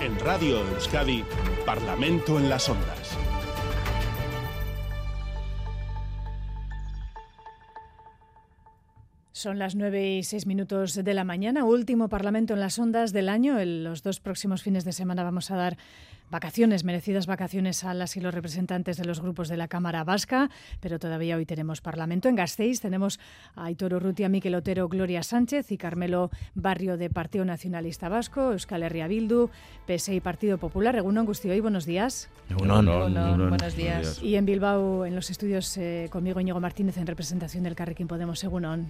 En Radio Euskadi, Parlamento en las Ondas. Son las nueve y seis minutos de la mañana, último Parlamento en las Ondas del año. En los dos próximos fines de semana vamos a dar vacaciones, merecidas vacaciones a las y los representantes de los grupos de la Cámara Vasca, pero todavía hoy tenemos Parlamento. En Gasteiz tenemos a Aitor Urrutia, Miquel Otero, Gloria Sánchez y Carmelo Barrio de Partido Nacionalista Vasco, Euskal Herria Bildu, PSE y Partido Popular. Egunon y buenos días. buenos días. Y en Bilbao, en los estudios, eh, conmigo Íñigo Martínez en representación del Carrequín Podemos. Egunon.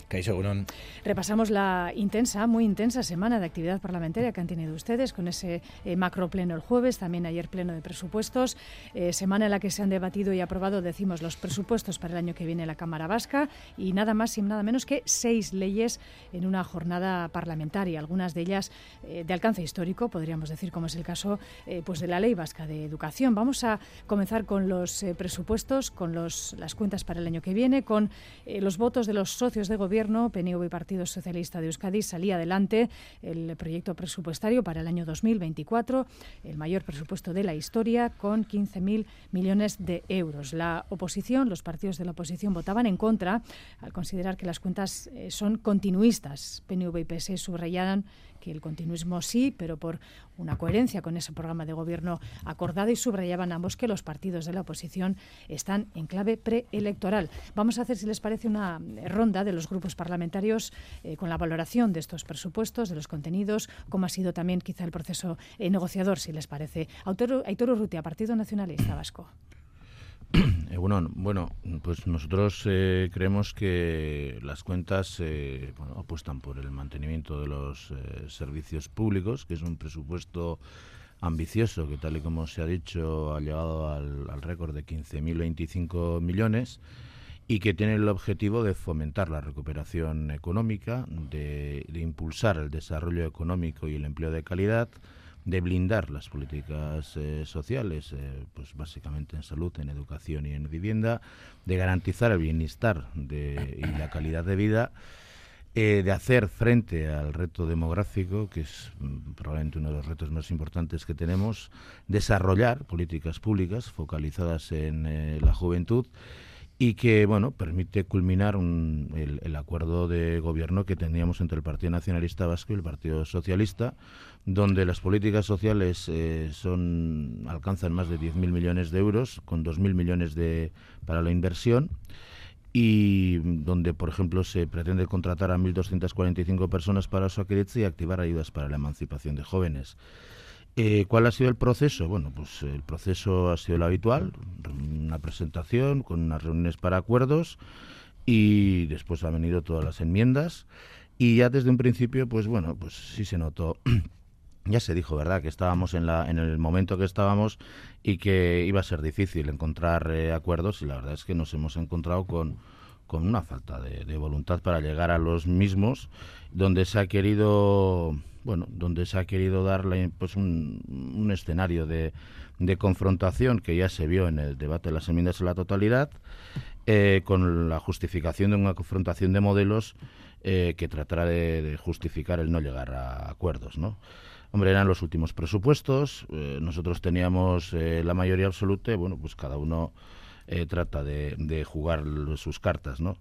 Repasamos la intensa, muy intensa semana de actividad parlamentaria que han tenido ustedes con ese eh, macro pleno el jueves, también ayer pleno de presupuestos, eh, semana en la que se han debatido y aprobado, decimos, los presupuestos para el año que viene en la Cámara Vasca y nada más y nada menos que seis leyes en una jornada parlamentaria, algunas de ellas eh, de alcance histórico, podríamos decir, como es el caso eh, pues de la Ley Vasca de Educación. Vamos a comenzar con los presupuestos, con los, las cuentas para el año que viene, con los votos de los socios de gobierno, PNV y Partido Socialista de Euskadi, salía adelante el proyecto presupuestario para el año 2024, el mayor presupuesto de la historia con 15.000 millones de euros. La oposición, los partidos de la oposición votaban en contra al considerar que las cuentas eh, son continuistas. PNV y PSE subrayaban que el continuismo sí, pero por una coherencia con ese programa de gobierno acordado y subrayaban ambos que los partidos de la oposición están en clave preelectoral. Vamos a hacer, si les parece, una ronda de los grupos parlamentarios eh, con la valoración de estos presupuestos, de los contenidos, cómo ha sido también quizá el proceso eh, negociador, si les parece. Aitor Urrutia, Partido Nacionalista Vasco. Eh, bueno, pues nosotros eh, creemos que las cuentas eh, apuestan por el mantenimiento de los servicios públicos, que es un presupuesto ambicioso que, tal y como se ha dicho, ha llegado al, récord de 15.025 millones y que tiene el objetivo de fomentar la recuperación económica, de impulsar el desarrollo económico y el empleo de calidad, de blindar las políticas eh, sociales, eh, pues básicamente en salud, en educación y en vivienda, de garantizar el bienestar de, y la calidad de vida, eh, de hacer frente al reto demográfico, que es mm, probablemente uno de los retos más importantes que tenemos, desarrollar políticas públicas focalizadas en la juventud y que bueno permite culminar el, acuerdo de gobierno que teníamos entre el Partido Nacionalista Vasco y el Partido Socialista, donde las políticas sociales eh, son alcanzan más de 10.000 millones de euros, con 2.000 millones de, para la inversión y donde, por ejemplo, se pretende contratar a 1.245 personas para su y activar ayudas para la emancipación de jóvenes. Eh, ¿Cuál ha sido el proceso? Bueno, pues el proceso ha sido el habitual, una presentación con unas reuniones para acuerdos y después han venido todas las enmiendas y ya desde un principio, pues bueno, pues sí se notó ya se dijo, ¿verdad?, que estábamos en, la, en el momento que estábamos y que iba a ser difícil encontrar eh, acuerdos y la verdad es que nos hemos encontrado con, con una falta de, voluntad para llegar a los mismos, donde se ha querido bueno, donde se ha querido dar pues un, escenario de, de, confrontación que ya se vio en el debate de las enmiendas a la totalidad, eh, con la justificación de una confrontación de modelos eh, que tratara de, justificar el no llegar a acuerdos, ¿no? Hombre, eran los últimos presupuestos, eh, nosotros teníamos la mayoría absoluta bueno, pues cada uno eh, trata de, de, jugar sus cartas, ¿no?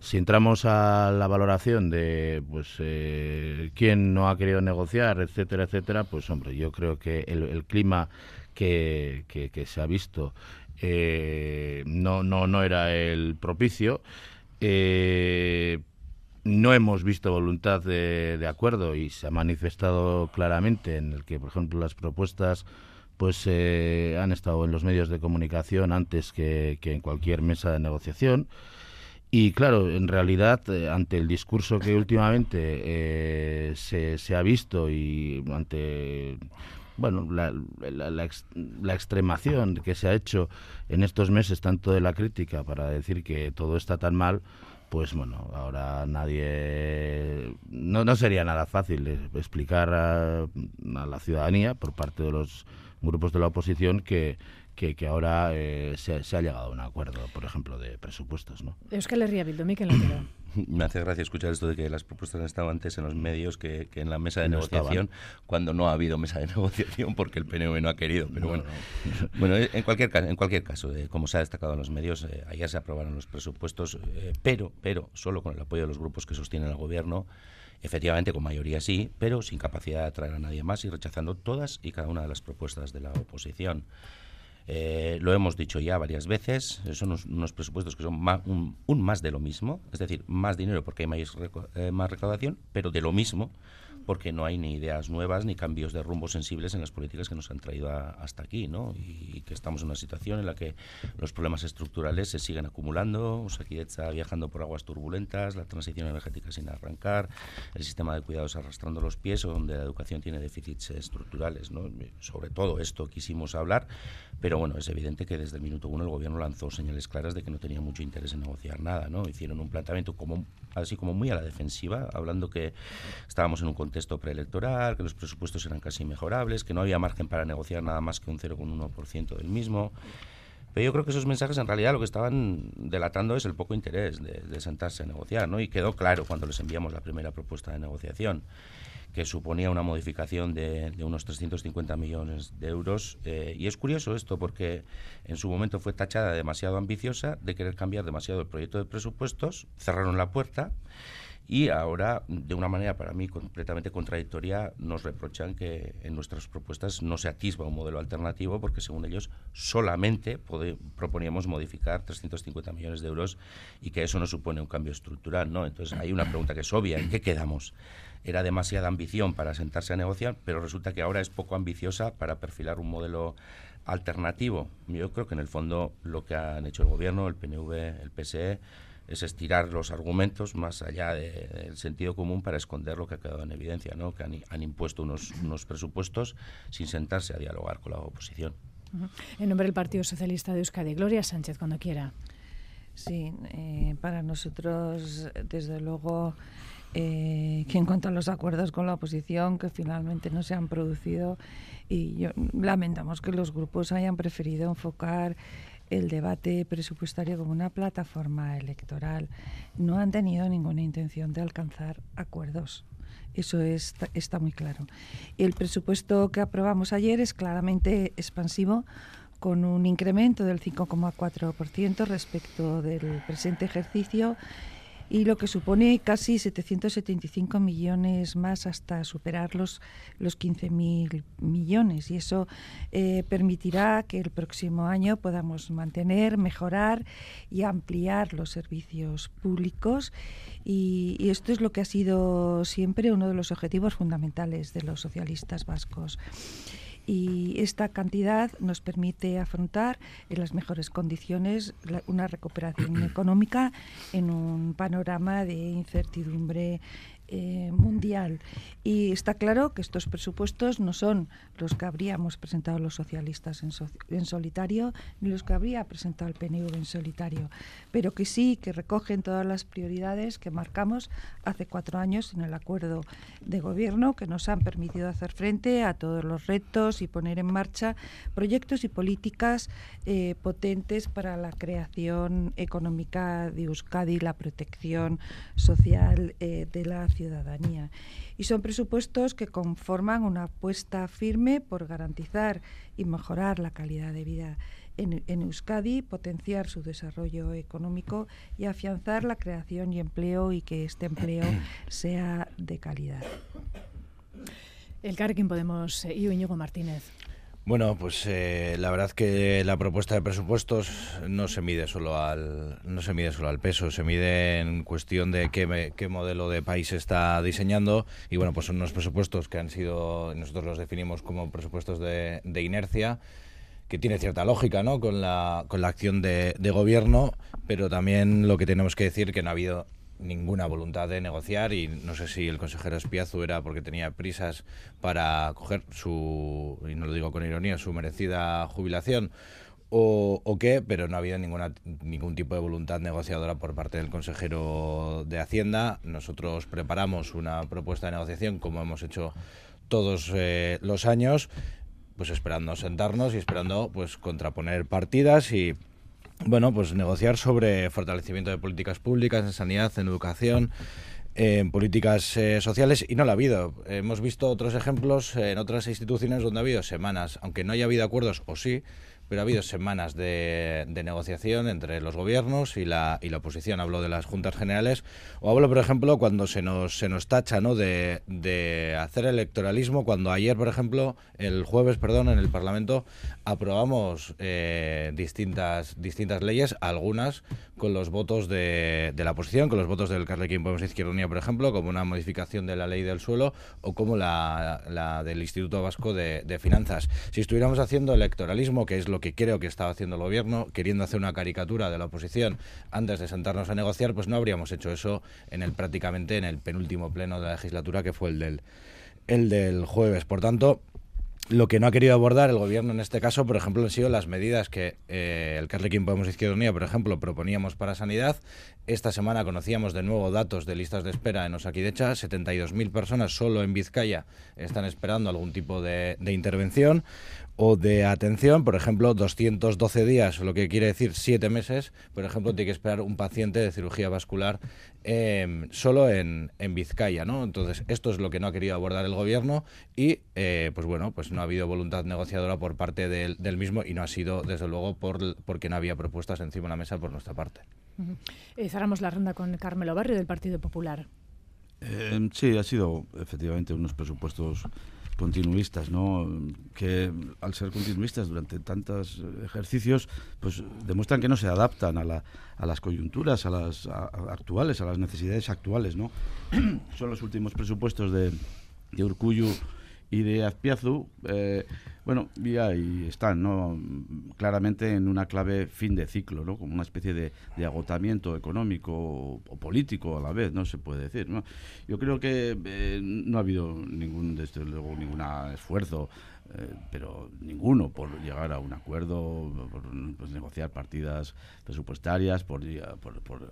Si entramos a la valoración de, pues, eh, quién no ha querido negociar, etcétera, etcétera, pues, hombre, yo creo que el, clima que, que, se ha visto eh, no, no, no era el propicio. no hemos visto voluntad de, de, acuerdo y se ha manifestado claramente en el que, por ejemplo, las propuestas pues eh, han estado en los medios de comunicación antes que, en cualquier mesa de negociación. Y claro, en realidad, eh, ante el discurso que últimamente eh, se, se, ha visto y ante bueno, la, la, la, extremación que se ha hecho en estos meses, tanto de la crítica para decir que todo está tan mal, pues bueno, ahora nadie... No, no sería nada fácil explicar a la ciudadanía por parte de los grupos de la oposición que, que, ahora eh, se, ha llegado a un acuerdo, por ejemplo, de presupuestos. ¿no? Euskal Herria Bildu, Mikel me hace gracia escuchar esto de que las propuestas han estado antes en los medios que, en la mesa de negociación, cuando no ha habido mesa de negociación porque el PNV no ha querido. Pero bueno, bueno en cualquier caso, en cualquier caso como se ha destacado en los medios, eh, ayer se aprobaron los presupuestos, eh, pero, pero solo con el apoyo de los grupos que sostienen al gobierno. Efectivamente, con mayoría sí, pero sin capacidad de atraer a nadie más y rechazando todas y cada una de las propuestas de la oposición. Eh, lo hemos dicho ya varias veces, son unos, presupuestos que son un, más de lo mismo, es decir, más dinero porque hay más, eh, más recaudación, pero de lo mismo porque no hay ni ideas nuevas ni cambios de rumbo sensibles en las políticas que nos han traído hasta aquí, ¿no? Y, que estamos en una situación en la que los problemas estructurales se siguen acumulando, está viajando por aguas turbulentas, la transición energética sin arrancar, el sistema de cuidados arrastrando los pies, donde la educación tiene déficits estructurales, ¿no? Sobre todo esto quisimos hablar, pero bueno, es evidente que desde el minuto uno el gobierno lanzó señales claras de que no tenía mucho interés en negociar nada, ¿no? Hicieron un planteamiento como así como muy a la defensiva, hablando que estábamos en un contexto preelectoral, que los presupuestos eran casi mejorables, que no había margen para negociar nada más que un 0,1% del mismo. Pero yo creo que esos mensajes en realidad lo que estaban delatando es el poco interés de, sentarse a negociar, ¿no? Y quedó claro cuando les enviamos la primera propuesta de negociación que suponía una modificación de, unos 350 millones de euros. Eh, y es curioso esto porque en su momento fue tachada demasiado ambiciosa de querer cambiar demasiado el proyecto de presupuestos, cerraron la puerta y ahora, de una manera para mí completamente contradictoria, nos reprochan que en nuestras propuestas no se atisba un modelo alternativo porque, según ellos, solamente proponíamos modificar 350 millones de euros y que eso no supone un cambio estructural. ¿no? Entonces, hay una pregunta que es obvia. ¿En qué quedamos? Era demasiada ambición para sentarse a negociar, pero resulta que ahora es poco ambiciosa para perfilar un modelo alternativo. Yo creo que, en el fondo, lo que han hecho el Gobierno, el PNV, el PSE, es estirar los argumentos más allá del sentido común para esconder lo que ha quedado en evidencia, ¿no? que han, impuesto unos, unos, presupuestos sin sentarse a dialogar con la oposición. En nombre del Partido Socialista de Euskadi, Gloria Sánchez, cuando quiera. Sí, eh, para nosotros, desde luego, eh, que en cuanto a los acuerdos con la oposición que finalmente no se han producido, y yo, lamentamos que los grupos hayan preferido enfocar el debate presupuestario como una plataforma electoral. No han tenido ninguna intención de alcanzar acuerdos. Eso está muy claro. El presupuesto que aprobamos ayer es claramente expansivo, con un incremento del 5,4% respecto del presente ejercicio y lo que supone casi 775 millones más hasta superar los, los 15.000 millones. Y eso eh, permitirá que el próximo año podamos mantener, mejorar y ampliar los servicios públicos. Y, y esto es lo que ha sido siempre uno de los objetivos fundamentales de los socialistas vascos y esta cantidad nos permite afrontar en las mejores condiciones una recuperación económica en un panorama de incertidumbre eh, mundial. Y está claro que estos presupuestos no son los que habríamos presentado los socialistas en, en, solitario, ni los que habría presentado el PNV en solitario, pero que sí que recogen todas las prioridades que marcamos hace cuatro años en el acuerdo de gobierno, que nos han permitido hacer frente a todos los retos y poner en marcha proyectos y políticas eh, potentes para la creación económica de Euskadi, la protección social eh, de la ciudadanía. Y son presupuestos que conforman una apuesta firme por garantizar y mejorar la calidad de vida en, Euskadi, potenciar su desarrollo económico y afianzar la creación y empleo y que este empleo sea de calidad. El Carrequín Podemos, eh, Íñigo Martínez. Bueno, pues eh, la verdad que la propuesta de presupuestos no se mide solo al no se mide solo al peso, se mide en cuestión de qué, qué modelo de país está diseñando y bueno, pues son unos presupuestos que han sido nosotros los definimos como presupuestos de, de inercia que tiene cierta lógica ¿no? con, la, con la acción de, de gobierno, pero también lo que tenemos que decir que no ha habido ninguna voluntad de negociar y no sé si el consejero Espiazu era porque tenía prisas para coger su, y no lo digo con ironía, su merecida jubilación o, qué, pero no ha habido ninguna, ningún tipo de voluntad negociadora por parte del consejero de Hacienda. Nosotros preparamos una propuesta de negociación como hemos hecho todos eh, los años, pues esperando sentarnos y esperando pues contraponer partidas y bueno, pues negociar sobre fortalecimiento de políticas públicas en sanidad, en educación, en políticas eh, sociales y no lo ha habido. Hemos visto otros ejemplos en otras instituciones donde ha habido semanas, aunque no haya habido acuerdos, o sí, pero ha habido semanas de, negociación entre los gobiernos y la, y la oposición. Hablo de las juntas generales o hablo, por ejemplo, cuando se nos, se nos tacha ¿no? de, de hacer electoralismo, cuando ayer, por ejemplo, el jueves, perdón, en el Parlamento aprobamos eh, distintas, distintas leyes, algunas con los votos de, de la oposición, con los votos del Carlequín Podemos Izquierda Unida, por ejemplo, como una modificación de la ley del suelo o como la, la del Instituto Vasco de, de Finanzas. Si estuviéramos haciendo electoralismo, que es lo que creo que estaba haciendo el gobierno, queriendo hacer una caricatura de la oposición antes de sentarnos a negociar, pues no habríamos hecho eso en el prácticamente en el penúltimo pleno de la legislatura que fue el del el del jueves. Por tanto, lo que no ha querido abordar el gobierno en este caso, por ejemplo, han sido las medidas que eh, el Carlequín Podemos Izquierda Unida, por ejemplo, proponíamos para sanidad. Esta semana conocíamos de nuevo datos de listas de espera en Osakidecha. 72.000 personas solo en Vizcaya están esperando algún tipo de, de intervención o de atención, por ejemplo, 212 días, lo que quiere decir 7 meses, por ejemplo, tiene que esperar un paciente de cirugía vascular eh, solo en, en, Vizcaya, ¿no? Entonces, esto es lo que no ha querido abordar el gobierno y, eh, pues bueno, pues no ha habido voluntad negociadora por parte del, del, mismo y no ha sido, desde luego, por, porque no había propuestas encima de la mesa por nuestra parte. Uh -huh. eh, cerramos la ronda con Carmelo Barrio del Partido Popular. Eh, sí, ha sido efectivamente unos presupuestos continuistas, ¿no? que al ser continuistas durante tantos ejercicios, pues demuestran que no se adaptan a, la, a las coyunturas, a las actuales, a las necesidades actuales. ¿no? Son los últimos presupuestos de, de Urcuyu y de Azpiazu, eh, bueno, y ahí están, ¿no? Claramente en una clave fin de ciclo, ¿no? Como una especie de, agotamiento económico o, o, político a la vez, ¿no? Se puede decir, ¿no? Yo creo que eh, no ha habido ningún, desde luego, ningún esfuerzo eh, pero ninguno por llegar a un acuerdo, por pues, negociar partidas presupuestarias, por, por, por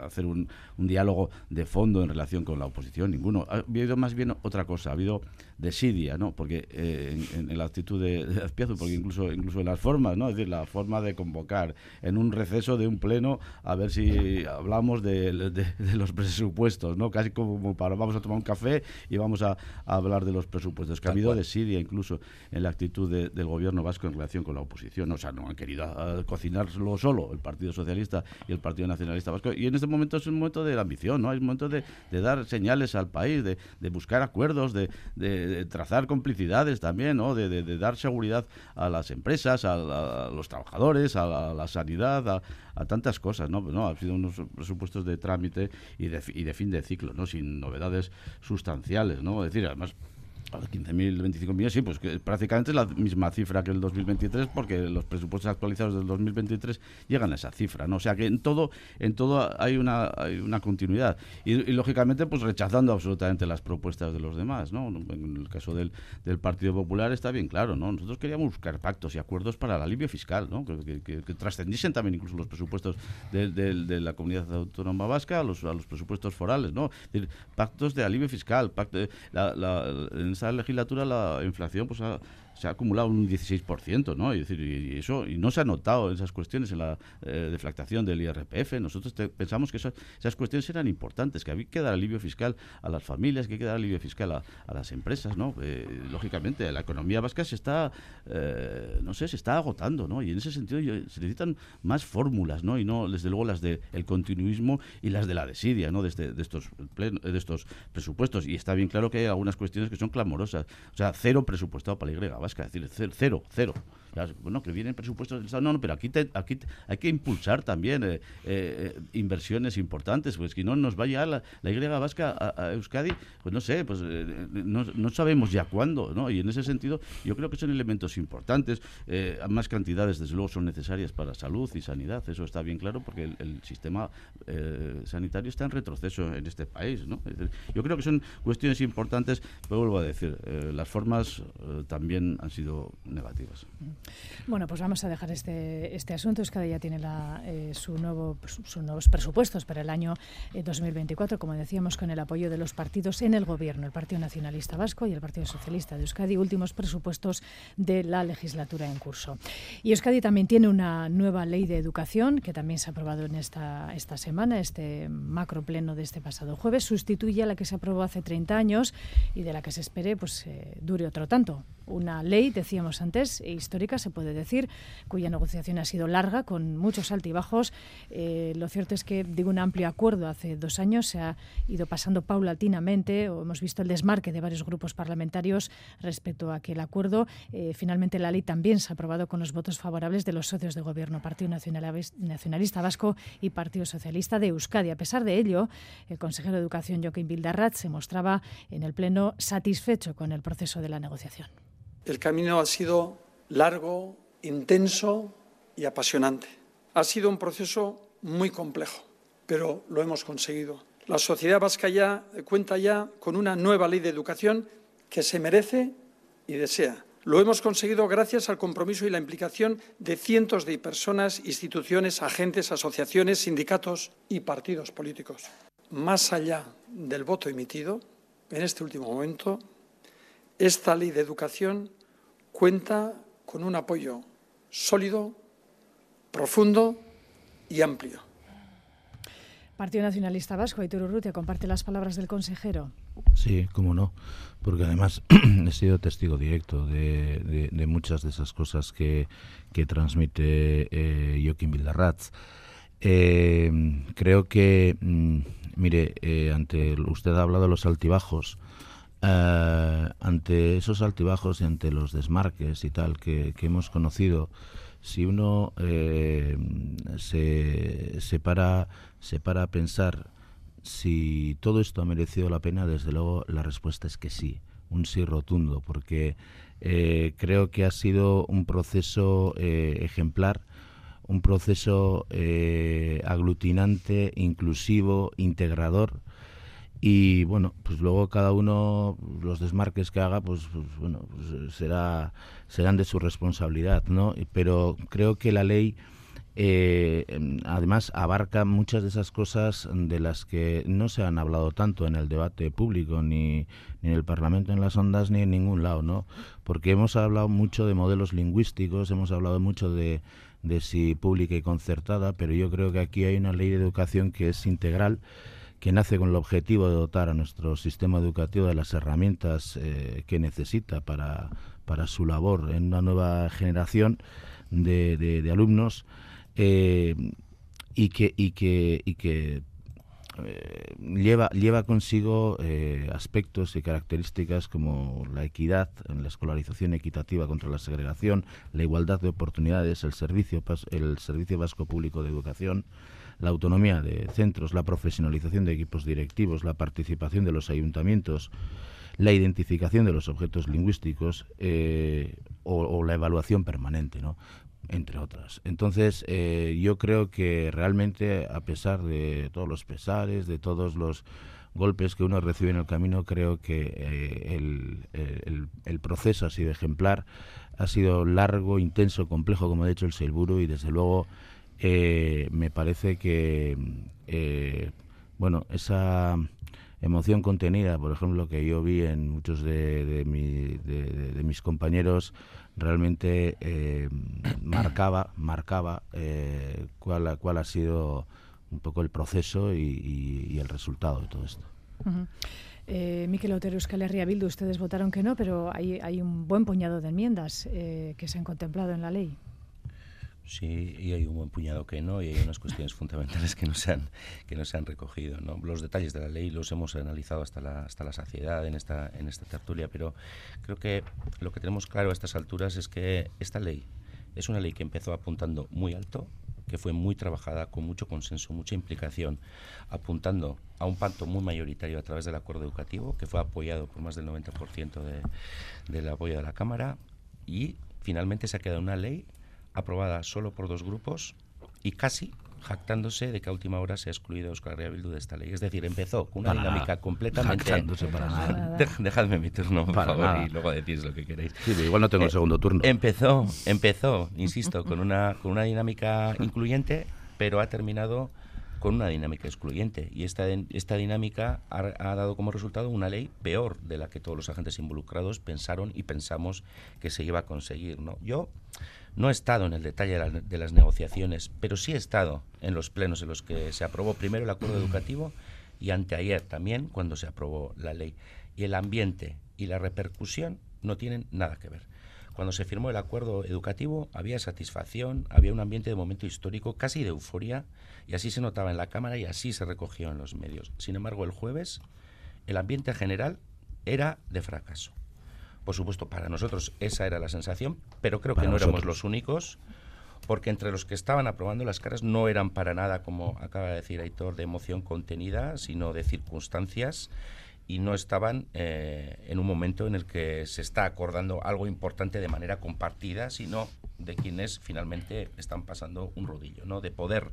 hacer un, un, diálogo de fondo en relación con la oposición, ninguno. Ha habido más bien otra cosa, ha habido desidia, ¿no? Porque eh, en, en, la actitud de, de Azpiazu, porque incluso, incluso en las formas, ¿no? Es decir, la forma de convocar en un receso de un pleno a ver si hablamos de, de, de los presupuestos, ¿no? Casi como para vamos a tomar un café y vamos a, a hablar de los presupuestos, que ha habido desidia incluso en la actitud de, del gobierno vasco en relación con la oposición. O sea, no han querido uh, cocinarlo solo el Partido Socialista y el Partido Nacionalista Vasco. Y en este momento es un momento de la ambición, ¿no? Es un momento de, dar señales al país, de, buscar acuerdos, de, trazar complicidades también, ¿no? De, dar seguridad a las empresas, a, a los trabajadores, a la, la sanidad, a, tantas cosas, ¿no? no, han sido unos presupuestos de trámite y de, y de fin de ciclo, ¿no? Sin novedades sustanciales, ¿no? Es decir, además 15.000, 25 millones, sí, pues que prácticamente es la misma cifra que el 2023, porque los presupuestos actualizados del 2023 llegan a esa cifra, ¿no? O sea que en todo, en todo hay una, hay una continuidad. Y, lógicamente, pues rechazando absolutamente las propuestas de los demás, ¿no? En el caso del, del Partido Popular está bien claro, ¿no? Nosotros queríamos buscar pactos y acuerdos para el alivio fiscal, ¿no? Que, trascendiesen también incluso los presupuestos de, de, la comunidad autónoma vasca a los, a los presupuestos forales, ¿no? Decir, pactos de alivio fiscal, pacto de, la, esta legislatura la inflación pues ha, se ha acumulado un 16%, ¿no? Y, decir, y, eso y no se ha notado esas cuestiones en la eh, deflactación del IRPF. Nosotros pensamos que esas, cuestiones eran importantes, que había que dar alivio fiscal a las familias, que hay que dar alivio fiscal a, a las empresas, ¿no? Eh, lógicamente, la economía vasca se está, eh, no sé, se está agotando, ¿no? Y en ese sentido se necesitan más fórmulas, ¿no? Y no, desde luego, las del de continuismo y las de la desidia, ¿no? De, este, de, estos, de estos presupuestos. Y está bien claro que hay algunas cuestiones que son clamorosas. O sea, cero presupuestado para la Y vasca, es decir, cero, cero. Bueno, que vienen presupuestos del Estado, no, no, pero aquí, te, aquí hay que impulsar también eh, eh, inversiones importantes, pues que no nos vaya la, la Y vasca a, Euskadi, pues no sé, pues eh, no, no, sabemos ya cuándo, ¿no? Y en ese sentido yo creo que son elementos importantes, eh, más cantidades desde luego son necesarias para salud y sanidad, eso está bien claro, porque el, el sistema sanitario está en retroceso en este país, ¿no? Yo creo que son cuestiones importantes, pero vuelvo a decir, eh, las formas eh, también han sido negativas. Bueno, pues vamos a dejar este, este asunto. Euskadi ya tiene la, su nuevo, sus nuevos presupuestos para el año 2024, como decíamos, con el apoyo de los partidos en el gobierno, el Partido Nacionalista Vasco y el Partido Socialista de Euskadi, últimos presupuestos de la legislatura en curso. Y Euskadi también tiene una nueva ley de educación que también se ha aprobado en esta, esta semana, este macro pleno de este pasado jueves, sustituye a la que se aprobó hace 30 años y de la que se espere pues eh, dure otro tanto. Una ley, decíamos antes, histórica, se puede decir, cuya negociación ha sido larga, con muchos altibajos. Eh, lo cierto es que, digo, un amplio acuerdo hace dos años se ha ido pasando paulatinamente, o hemos visto el desmarque de varios grupos parlamentarios respecto a aquel acuerdo. Eh, finalmente, la ley también se ha aprobado con los votos favorables de los socios de gobierno, Partido Nacionalista Vasco y Partido Socialista de Euskadi. A pesar de ello, el consejero de Educación, Joaquín Bildarrat, se mostraba en el Pleno satisfecho con el proceso de la negociación. El camino ha sido largo, intenso y apasionante. Ha sido un proceso muy complejo, pero lo hemos conseguido. La sociedad vasca ya cuenta ya con una nueva ley de educación que se merece y desea. Lo hemos conseguido gracias al compromiso y la implicación de cientos de personas, instituciones, agentes, asociaciones, sindicatos y partidos políticos. Más allá del voto emitido, en este último momento, esta ley de educación cuenta con un apoyo sólido, profundo y amplio. Partido Nacionalista Vasco, Aitor Urrutia, comparte las palabras del consejero. Sí, cómo no, porque además he sido testigo directo de, muchas de esas cosas que, transmite eh, Joaquín Vildarratz. Eh, creo que, mm, mire, eh, ante usted ha hablado de los altibajos. Eh, ante esos altibajos y ante los desmarques y tal que, hemos conocido, si uno eh, se, se, para, se para a pensar si todo esto ha merecido la pena, desde luego la respuesta es que sí, un sí rotundo, porque eh, creo que ha sido un proceso ejemplar, un proceso aglutinante, inclusivo, integrador, y bueno pues luego cada uno los desmarques que haga pues, pues bueno pues será serán de su responsabilidad no pero creo que la ley eh, además abarca muchas de esas cosas de las que no se han hablado tanto en el debate público ni, ni en el Parlamento en las ondas ni en ningún lado no porque hemos hablado mucho de modelos lingüísticos hemos hablado mucho de de si pública y concertada pero yo creo que aquí hay una ley de educación que es integral que nace con el objetivo de dotar a nuestro sistema educativo de las herramientas eh, que necesita para, para, su labor. En una nueva generación de, alumnos eh, y que, y que, y que eh, lleva, lleva consigo aspectos y características como la equidad, en la escolarización equitativa contra la segregación, la igualdad de oportunidades, el servicio, el servicio vasco público de educación, la autonomía de centros, la profesionalización de equipos directivos, la participación de los ayuntamientos, la identificación de los objetos lingüísticos eh, o, la evaluación permanente, ¿no? entre otras. Entonces, eh, yo creo que realmente, a pesar de todos los pesares, de todos los golpes que uno recibe en el camino, creo que eh, el, proceso ha sido ejemplar, ha sido largo, intenso, complejo, como ha dicho el Seilburu, y desde luego eh, me parece que, eh, bueno, esa emoción contenida, por ejemplo, que yo vi en muchos de, mis compañeros, realmente eh, marcaba, marcaba cuál, cuál ha sido un poco el proceso y, el resultado de todo esto. Miquel Otero, Euskal Herria Bildu, ustedes votaron que no, pero hay, hay un buen puñado de enmiendas que se han contemplado en la ley. Sí, y hay un buen puñado que no, y hay unas cuestiones fundamentales que no se han, que no se han recogido. ¿no? Los detalles de la ley los hemos analizado hasta la, hasta la saciedad en esta, en esta tertulia, pero creo que lo que tenemos claro a estas alturas es que esta ley es una ley que empezó apuntando muy alto, que fue muy trabajada, con mucho consenso, mucha implicación, apuntando a un pacto muy mayoritario a través del acuerdo educativo, que fue apoyado por más del 90% de, del apoyo de la Cámara, y finalmente se ha quedado una ley aprobada solo por dos grupos y casi jactándose de que a última hora se ha excluido a Euskal Herria Bildu de esta ley. Es decir, empezó con una dinámica completamente... Jactándose para nada. dejadme mi turno, por favor, y luego decís lo que queréis. Sí, igual no tengo el eh, segundo turno. Empezó, empezó, insisto, con una, con una dinámica incluyente, pero ha terminado con una dinámica excluyente. Y esta, esta dinámica ha, dado como resultado una ley peor de la que todos los agentes involucrados pensaron y pensamos que se iba a conseguir. ¿no? Yo no he estado en el detalle de, las negociaciones, pero sí he estado en los plenos en los que se aprobó primero el acuerdo educativo y anteayer también cuando se aprobó la ley. Y el ambiente y la repercusión no tienen nada que ver. Cuando se firmó el acuerdo educativo había satisfacción, había un ambiente de momento histórico, casi de euforia, y así se notaba en la Cámara y así se recogió en los medios. Sin embargo, el jueves el ambiente general era de fracaso. Por supuesto, para nosotros esa era la sensación, pero creo que no éramos los únicos, porque entre los que estaban aprobando las caras no eran para nada, como acaba de decir Aitor, de emoción contenida, sino de circunstancias y no estaban eh, en un momento en el que se está acordando algo importante de manera compartida, sino de quienes finalmente están pasando un rodillo, ¿no? De poder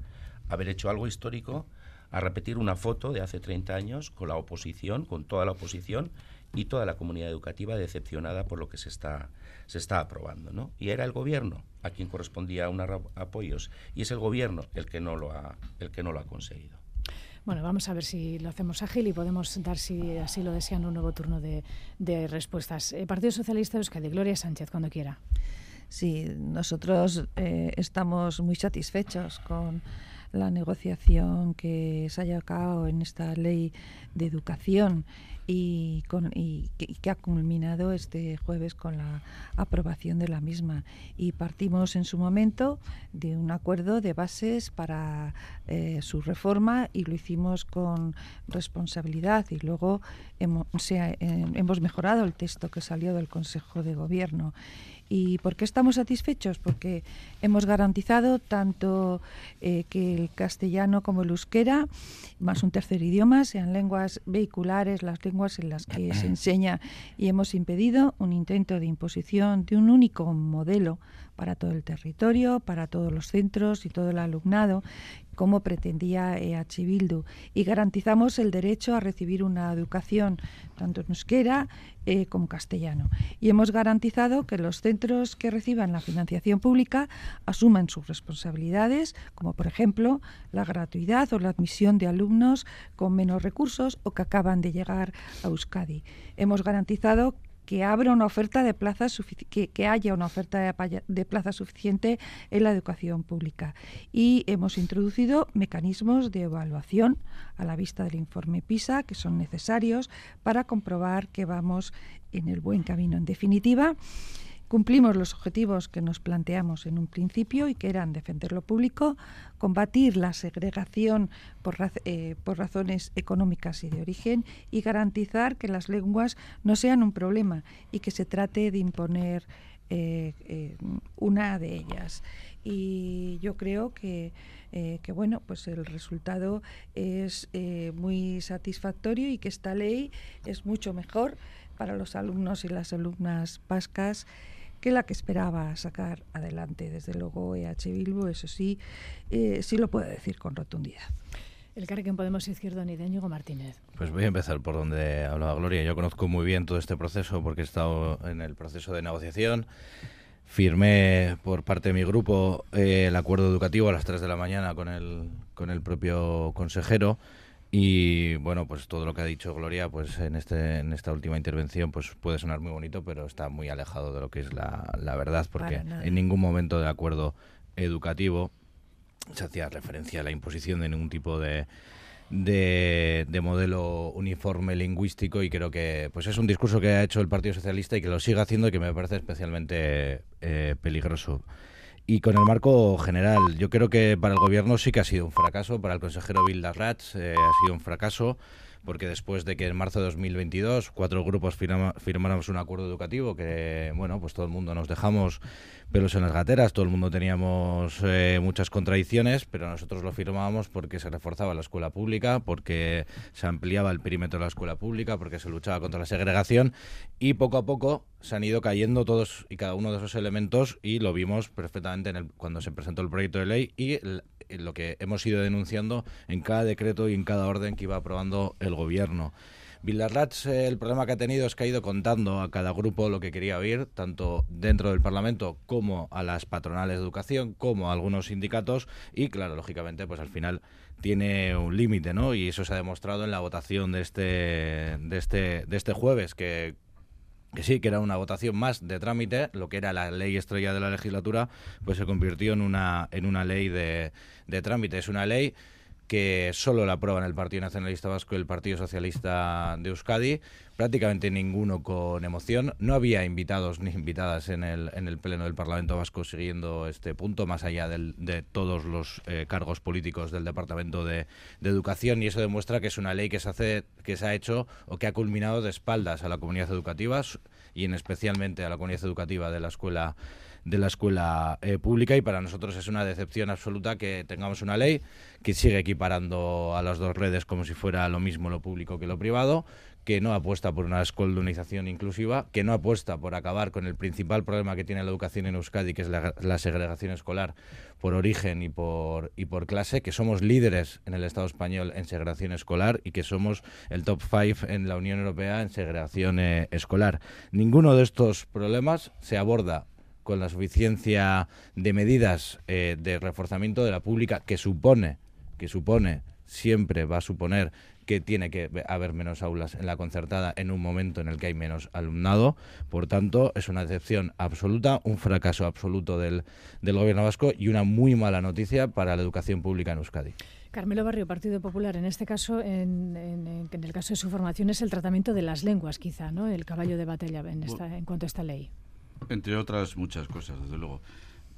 haber hecho algo histórico a repetir una foto de hace 30 años con la oposición, con toda la oposición y toda la comunidad educativa decepcionada por lo que se está se está aprobando, ¿no? Y era el gobierno a quien correspondía unos apoyos y es el gobierno el que no lo ha el que no lo ha conseguido. Bueno, vamos a ver si lo hacemos ágil y podemos dar, si así lo desean, un nuevo turno de, respuestas. Eh, Partido Socialista de Euskadi, Gloria Sánchez, cuando quiera. Sí, nosotros eh, estamos muy satisfechos con la negociación que se haya acabado en esta ley de educación y, con, y, que, ha culminado este jueves con la aprobación de la misma. Y partimos en su momento de un acuerdo de bases para eh, su reforma y lo hicimos con responsabilidad y luego hemos, eh, hemos mejorado el texto que salió del Consejo de Gobierno. ¿Y por qué estamos satisfechos? Porque hemos garantizado tanto eh, que el castellano como el euskera, más un tercer idioma, sean lenguas vehiculares, las lenguas en las que se enseña, y hemos impedido un intento de imposición de un único modelo para todo el territorio, para todos los centros y todo el alumnado, como pretendía EH. Y garantizamos el derecho a recibir una educación tanto en euskera eh, como castellano. Y hemos garantizado que los centros que reciban la financiación pública asuman sus responsabilidades, como por ejemplo la gratuidad o la admisión de alumnos con menos recursos o que acaban de llegar a Euskadi. Hemos garantizado que abra una oferta de plazas que, haya una oferta de, de plaza suficiente en la educación pública y hemos introducido mecanismos de evaluación a la vista del informe PISA que son necesarios para comprobar que vamos en el buen camino. En definitiva, Cumplimos los objetivos que nos planteamos en un principio y que eran defender lo público, combatir la segregación por, eh, razones económicas y de origen y garantizar que las lenguas no sean un problema y que se trate de imponer eh, eh, una de ellas. Y yo creo que, que bueno, pues el resultado es muy satisfactorio y que esta ley es mucho mejor para los alumnos y las alumnas vascas que la que esperaba sacar adelante. Desde luego, EH Bilbo, eso sí, eh, sí lo puede decir con rotundidad. El que Podemos Izquierdo ni de Íñigo Martínez. Pues voy a empezar por donde hablaba Gloria. Yo conozco muy bien todo este proceso porque he estado en el proceso de negociación. Firmé por parte de mi grupo eh, el acuerdo educativo a las 3 de la mañana con el, con el propio consejero y bueno, pues todo lo que ha dicho Gloria, pues en, este, en esta última intervención, pues puede sonar muy bonito, pero está muy alejado de lo que es la, la verdad, porque en ningún momento del acuerdo educativo se hacía referencia a la imposición de ningún tipo de, de, modelo uniforme lingüístico y creo que pues es un discurso que ha hecho el Partido Socialista y que lo sigue haciendo y que me parece especialmente eh, peligroso. Y con el marco general, yo creo que para el gobierno sí que ha sido un fracaso, para el consejero Vilda Rats eh, ha sido un fracaso, porque después de que en marzo de 2022 cuatro grupos firmáramos un acuerdo educativo que, bueno, pues todo el mundo nos dejamos pelos en las gateras, todo el mundo teníamos eh, muchas contradicciones, pero nosotros lo firmábamos porque se reforzaba la escuela pública, porque se ampliaba el perímetro de la escuela pública, porque se luchaba contra la segregación y poco a poco se han ido cayendo todos y cada uno de esos elementos y lo vimos perfectamente en el, cuando se presentó el proyecto de ley y lo que hemos ido denunciando en cada decreto y en cada orden que iba aprobando el gobierno. Villarrats, eh, el problema que ha tenido es que ha ido contando a cada grupo lo que quería oír, tanto dentro del Parlamento como a las patronales de educación, como a algunos sindicatos, y claro, lógicamente, pues al final tiene un límite, ¿no? Y eso se ha demostrado en la votación de este, de este, de este jueves, que que sí, que era una votación más de trámite, lo que era la ley estrella de la legislatura, pues se convirtió en una, en una ley de, de trámite. Es una ley que solo la aprueban el Partido Nacionalista Vasco y el Partido Socialista de Euskadi, prácticamente ninguno con emoción. No había invitados ni invitadas en el, en el Pleno del Parlamento Vasco siguiendo este punto, más allá de todos los eh, cargos políticos del Departamento de, de, Educación, y eso demuestra que es una ley que se, hace, que se ha hecho o que ha culminado de espaldas a la comunidad educativa y en especialmente a la comunidad educativa de la escuela de la escuela eh, pública. Y para nosotros es una decepción absoluta que tengamos una ley que sigue equiparando a las dos redes como si fuera lo mismo lo público que lo privado, que no apuesta por una escolonización inclusiva, que no apuesta por acabar con el principal problema que tiene la educación en Euskadi, que es la, segregación escolar por origen y por, clase, que somos líderes en el Estado español en segregación escolar y que somos el top five en la Unión Europea en segregación eh, escolar. Ninguno de estos problemas se aborda con la suficiencia de medidas eh, de reforzamiento de la pública que supone, que supone, siempre va a suponer que tiene que haber menos aulas en la concertada en un momento en el que hay menos alumnado. Por tanto, es una decepción absoluta, un fracaso absoluto del, del gobierno vasco y una muy mala noticia para la educación pública en Euskadi. Carmelo Barrio, Partido Popular, en este caso, en, el caso de su formación, es el tratamiento de las lenguas, quizá, ¿no? El caballo de batalla en, esta, en cuanto a esta ley. Entre otras muchas cosas, desde luego.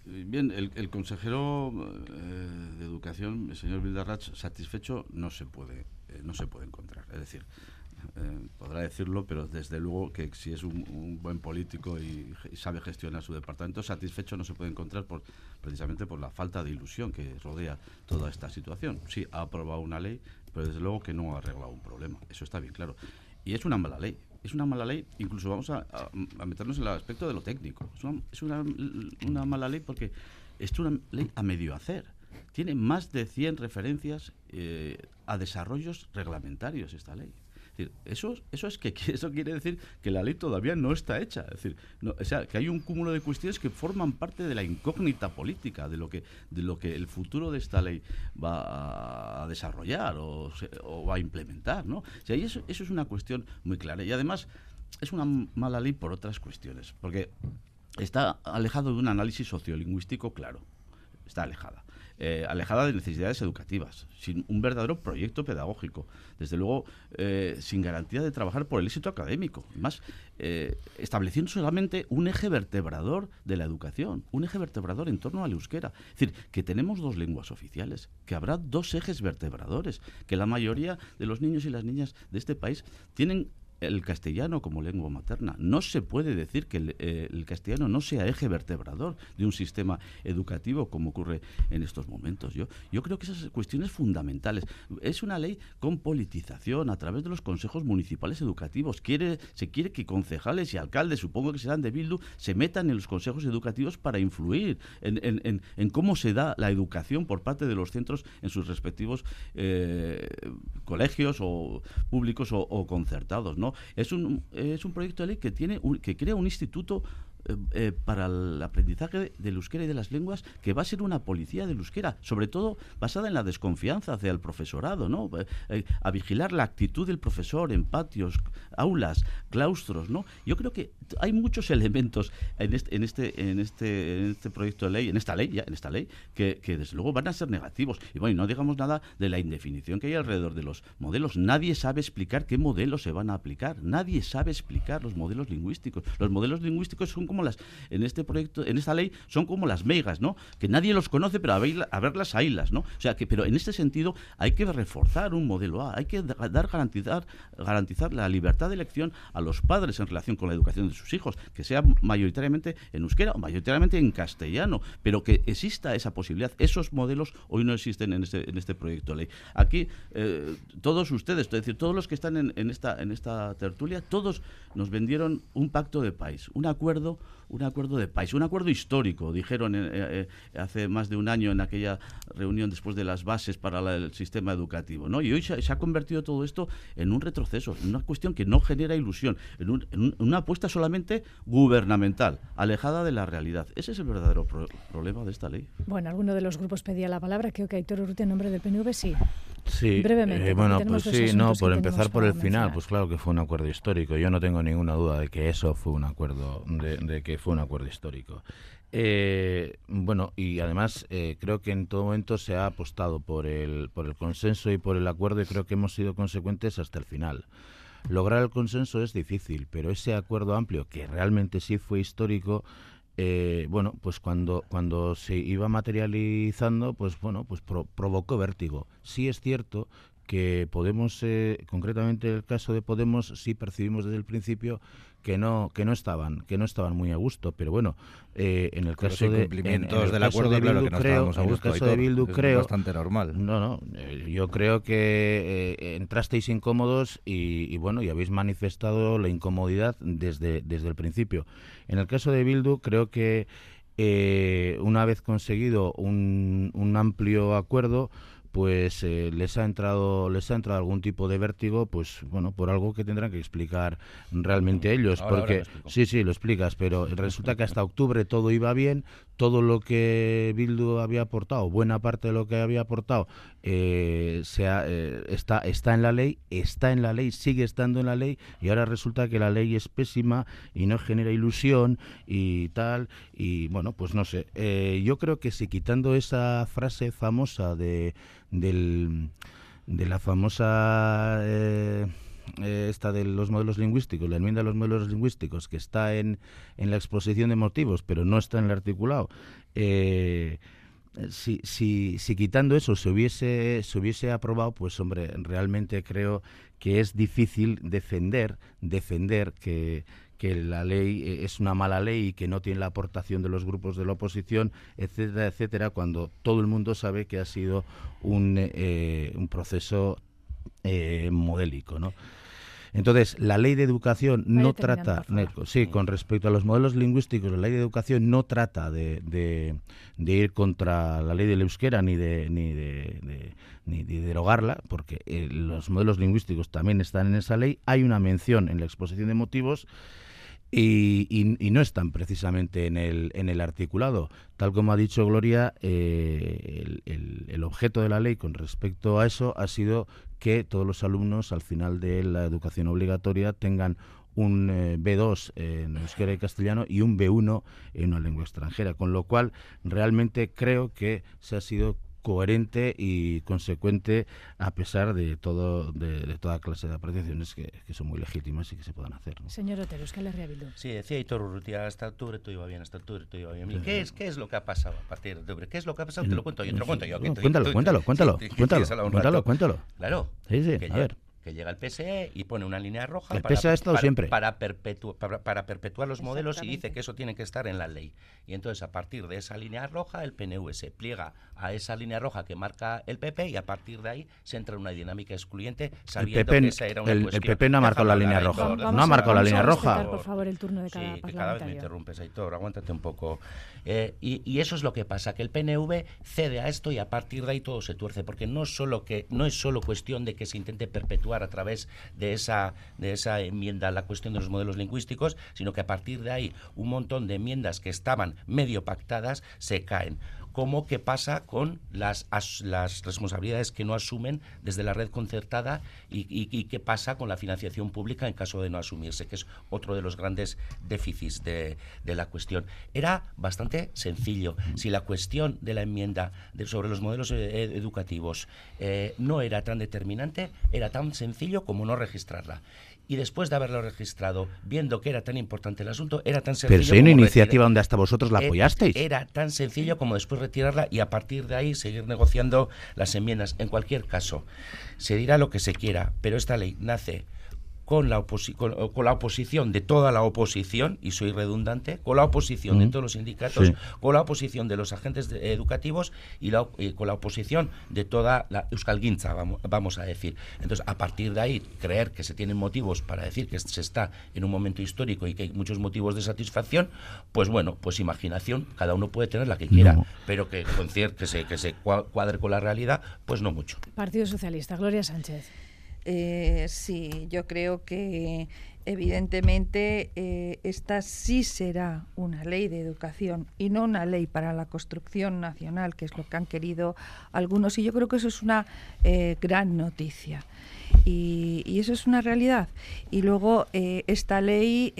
Bien, el, consejero eh, de Educación, el señor Vildarrach, satisfecho no se puede, eh, no se puede encontrar. Es decir, eh, podrá decirlo, pero desde luego que si es un, buen político y, sabe gestionar su departamento, satisfecho no se puede encontrar por, precisamente por la falta de ilusión que rodea toda esta situación. Sí, ha aprobado una ley, pero desde luego que no ha arreglado un problema. Eso está bien claro. Y es una mala ley es una mala ley, incluso vamos a, meternos en el aspecto de lo técnico. Es una, una, mala ley porque es una ley a medio hacer. Tiene más de 100 referencias eh, a desarrollos reglamentarios esta ley eso, eso es que eso quiere decir que la ley todavía no está hecha. Es decir, o sea, que hay un cúmulo de cuestiones que forman parte de la incógnita política, de lo que, de lo que el futuro de esta ley va a desarrollar o, va a implementar, ¿no? O eso, eso es una cuestión muy clara. Y además es una mala ley por otras cuestiones, porque está alejado de un análisis sociolingüístico claro. Está alejada. Eh, alejada de necesidades educativas, sin un verdadero proyecto pedagógico, desde luego eh, sin garantía de trabajar por el éxito académico, más eh, estableciendo solamente un eje vertebrador de la educación, un eje vertebrador en torno al euskera. Es decir, que tenemos dos lenguas oficiales, que habrá dos ejes vertebradores, que la mayoría de los niños y las niñas de este país tienen el castellano como lengua materna. No se puede decir que eh, el, castellano no sea eje vertebrador de un sistema educativo como ocurre en estos momentos. Yo, yo creo que esas cuestiones fundamentales. Es una ley con politización a través de los consejos municipales educativos. Quiere, se quiere que concejales y alcaldes, supongo que serán de Bildu, se metan en los consejos educativos para influir en, cómo se da la educación por parte de los centros en sus respectivos eh, colegios o públicos o concertados, ¿no? Es un, es un proyecto de ley que, tiene que crea un instituto eh, eh, para el aprendizaje del euskera y de las lenguas que va a ser una policía del euskera, sobre todo basada en la desconfianza hacia el profesorado, ¿no? Eh, a vigilar la actitud del profesor en patios, aulas, claustros, ¿no? Yo creo que hay muchos elementos en este, en este, en este, en este proyecto de ley, en esta ley, ya, en esta ley, que, que desde luego van a ser negativos. Y bueno, no digamos nada de la indefinición que hay alrededor de los modelos. Nadie sabe explicar qué modelos se van a aplicar. Nadie sabe explicar los modelos lingüísticos. Los modelos lingüísticos son en este proyecto, en esta ley, son como las megas, ¿no? Que nadie los conoce, pero a, verlas, a verlas, ¿no? O sea, que, pero en este sentido hay que reforzar un modelo A, hay que dar garantizar, garantizar la libertad de elección a los padres en relación con la educación de sus hijos, que sea mayoritariamente en euskera o mayoritariamente en castellano, pero que exista esa posibilidad. Esos modelos hoy no existen en este, este proyecto de ley. Aquí, eh, todos ustedes, es decir, todos los que están en, en, esta, en esta tertulia, todos nos vendieron un pacto de país, un acuerdo un acuerdo de país, un acuerdo histórico, dijeron eh, eh, hace más de un año en aquella reunión después de las bases para el sistema educativo. ¿no? Y hoy se, ha convertido todo esto en un retroceso, en una cuestión que no genera ilusión, en, una apuesta solamente gubernamental, alejada de la realidad. Ese es el verdadero problema de esta ley. Bueno, alguno de los grupos pedía la palabra, creo que Aitor Urrutia en nombre del PNV sí. Sí, brevemente. Eh, bueno, pues sí, no, por empezar por el final, pues claro que fue un acuerdo histórico. Yo no tengo ninguna duda de que eso fue un acuerdo, de, que fue un acuerdo histórico. Eh, bueno, y además eh, creo que en todo momento se ha apostado por el, por el consenso y por el acuerdo y creo que hemos sido consecuentes hasta el final. Lograr el consenso es difícil, pero ese acuerdo amplio, que realmente sí fue histórico, eh, bueno, pues cuando, cuando se iba materializando, pues bueno, pues provocó vértigo. Sí es cierto que Podemos, eh, concretamente el caso de Podemos, sí percibimos desde el principio que no que no estaban que no estaban muy a gusto pero bueno eh, en el caso de en, el del acuerdo de Bildu, creo, en el caso de Bildu creo bastante normal no no yo creo que entrasteis incómodos y, y, bueno y habéis manifestado la incomodidad desde desde el principio. En el caso de Bildu creo que eh, una vez conseguido un, un amplio acuerdo, pues eh, les ha entrado les ha entrado algún tipo de vértigo pues bueno por algo que tendrán que explicar realmente ellos porque sí sí lo explicas pero resulta que hasta octubre todo iba bien todo lo que Bildu había aportado buena parte de lo que había aportado eh, eh, está está en la ley está en la ley sigue estando en la ley y ahora resulta que la ley es pésima y no genera ilusión y tal y bueno pues no sé. Yo creo que si quitando esa frase famosa de del, de la famosa eh, eh, esta de los modelos lingüísticos, la enmienda de los modelos lingüísticos, que está en, en la exposición de motivos, pero no está en el articulado. Eh, si, si, si, quitando eso se hubiese, se hubiese aprobado, pues hombre, realmente creo que es difícil defender, defender que, que la ley eh, es una mala ley y que no tiene la aportación de los grupos de la oposición, etcétera, etcétera, cuando todo el mundo sabe que ha sido un, eh, un proceso eh, modélico, ¿no? Entonces, la ley de educación no trata, sí, con respecto a los modelos lingüísticos, la ley de educación no trata de, de, ir contra la ley del euskera ni de, ni de, ni de derogarla, porque los modelos lingüísticos también están en esa ley. Hay una mención en la exposición de motivos y, y, no están precisamente en el, en el articulado. Tal como ha dicho Gloria, eh, el, el, objeto de la ley con respecto a eso ha sido que todos los alumnos al final de la educación obligatoria tengan un eh, B2 en euskera y castellano y un B1 en una lengua extranjera, con lo cual realmente creo que se ha sido coherente y consecuente a pesar de todo de, toda clase de apreciaciones que, son muy legítimas y que se puedan hacer. Señor Otero, es que le Sí, decía Hitor Urrutia, hasta octubre todo iba bien, hasta octubre todo iba bien. ¿Qué, es, ¿Qué es lo que ha pasado a partir de octubre? ¿Qué es lo que ha pasado? Te lo cuento yo, te lo cuento yo. cuéntalo, cuéntalo, cuéntalo, cuéntalo, cuéntalo, Claro. Sí, sí, a ver que llega el PSE y pone una línea roja el para, PSE ha estado siempre. Para, para, perpetuar los modelos y dice que eso tiene que estar en la ley. Y entonces a partir de esa línea roja el PNV se pliega a esa línea roja que marca el PP y a partir de ahí se entra en una dinámica excluyente sabiendo que esa era una el, El PP no ha marcado la línea roja. no ha marcado la línea roja. por favor, el turno de cada sí, que cada vez me interrumpes, Aitor, aguántate un poco. Eh, y, y, eso es lo que pasa, que el PNV cede a esto y a partir de ahí todo se tuerce, porque no, solo que, no es solo cuestión de que se intente perpetuar a través de esa, de esa enmienda la cuestión de los modelos lingüísticos, sino que a partir de ahí un montón de enmiendas que estaban medio pactadas se caen como qué pasa con las, las responsabilidades que no asumen desde la red concertada y, qué pasa con la financiación pública en caso de no asumirse, que es otro de los grandes déficits de, la cuestión. Era bastante sencillo. Si la cuestión de la enmienda sobre los modelos eh, educativos eh, no era tan determinante, era tan sencillo como no registrarla y después de haberlo registrado, viendo que era tan importante el asunto, era tan sencillo. Pero si hay una iniciativa donde hasta vosotros la eh, apoyasteis. Era tan sencillo como después retirarla y a partir de ahí seguir negociando las enmiendas. En cualquier caso, se dirá lo que se quiera, pero esta ley nace con la, con, la oposición de toda la oposición, y soy redundante, con la oposición de todos los sindicatos, con la oposición de los agentes educativos y, con la oposición de toda la Euskal vamos, vamos, a decir. Entonces, a partir de ahí, creer que se tienen motivos para decir que se está en un momento histórico y que hay muchos motivos de satisfacción, pues bueno, pues imaginación, cada uno puede tener la que quiera, pero que, que, se, que se cuadre con la realidad, pues no mucho. Partido Socialista, Gloria Sánchez. Eh, sí, yo creo que evidentemente eh, esta sí será una ley de educación y no una ley para la construcción nacional, que es lo que han querido algunos. Y yo creo que eso es una eh, gran noticia. Y, y, eso es una realidad. Y luego esta ley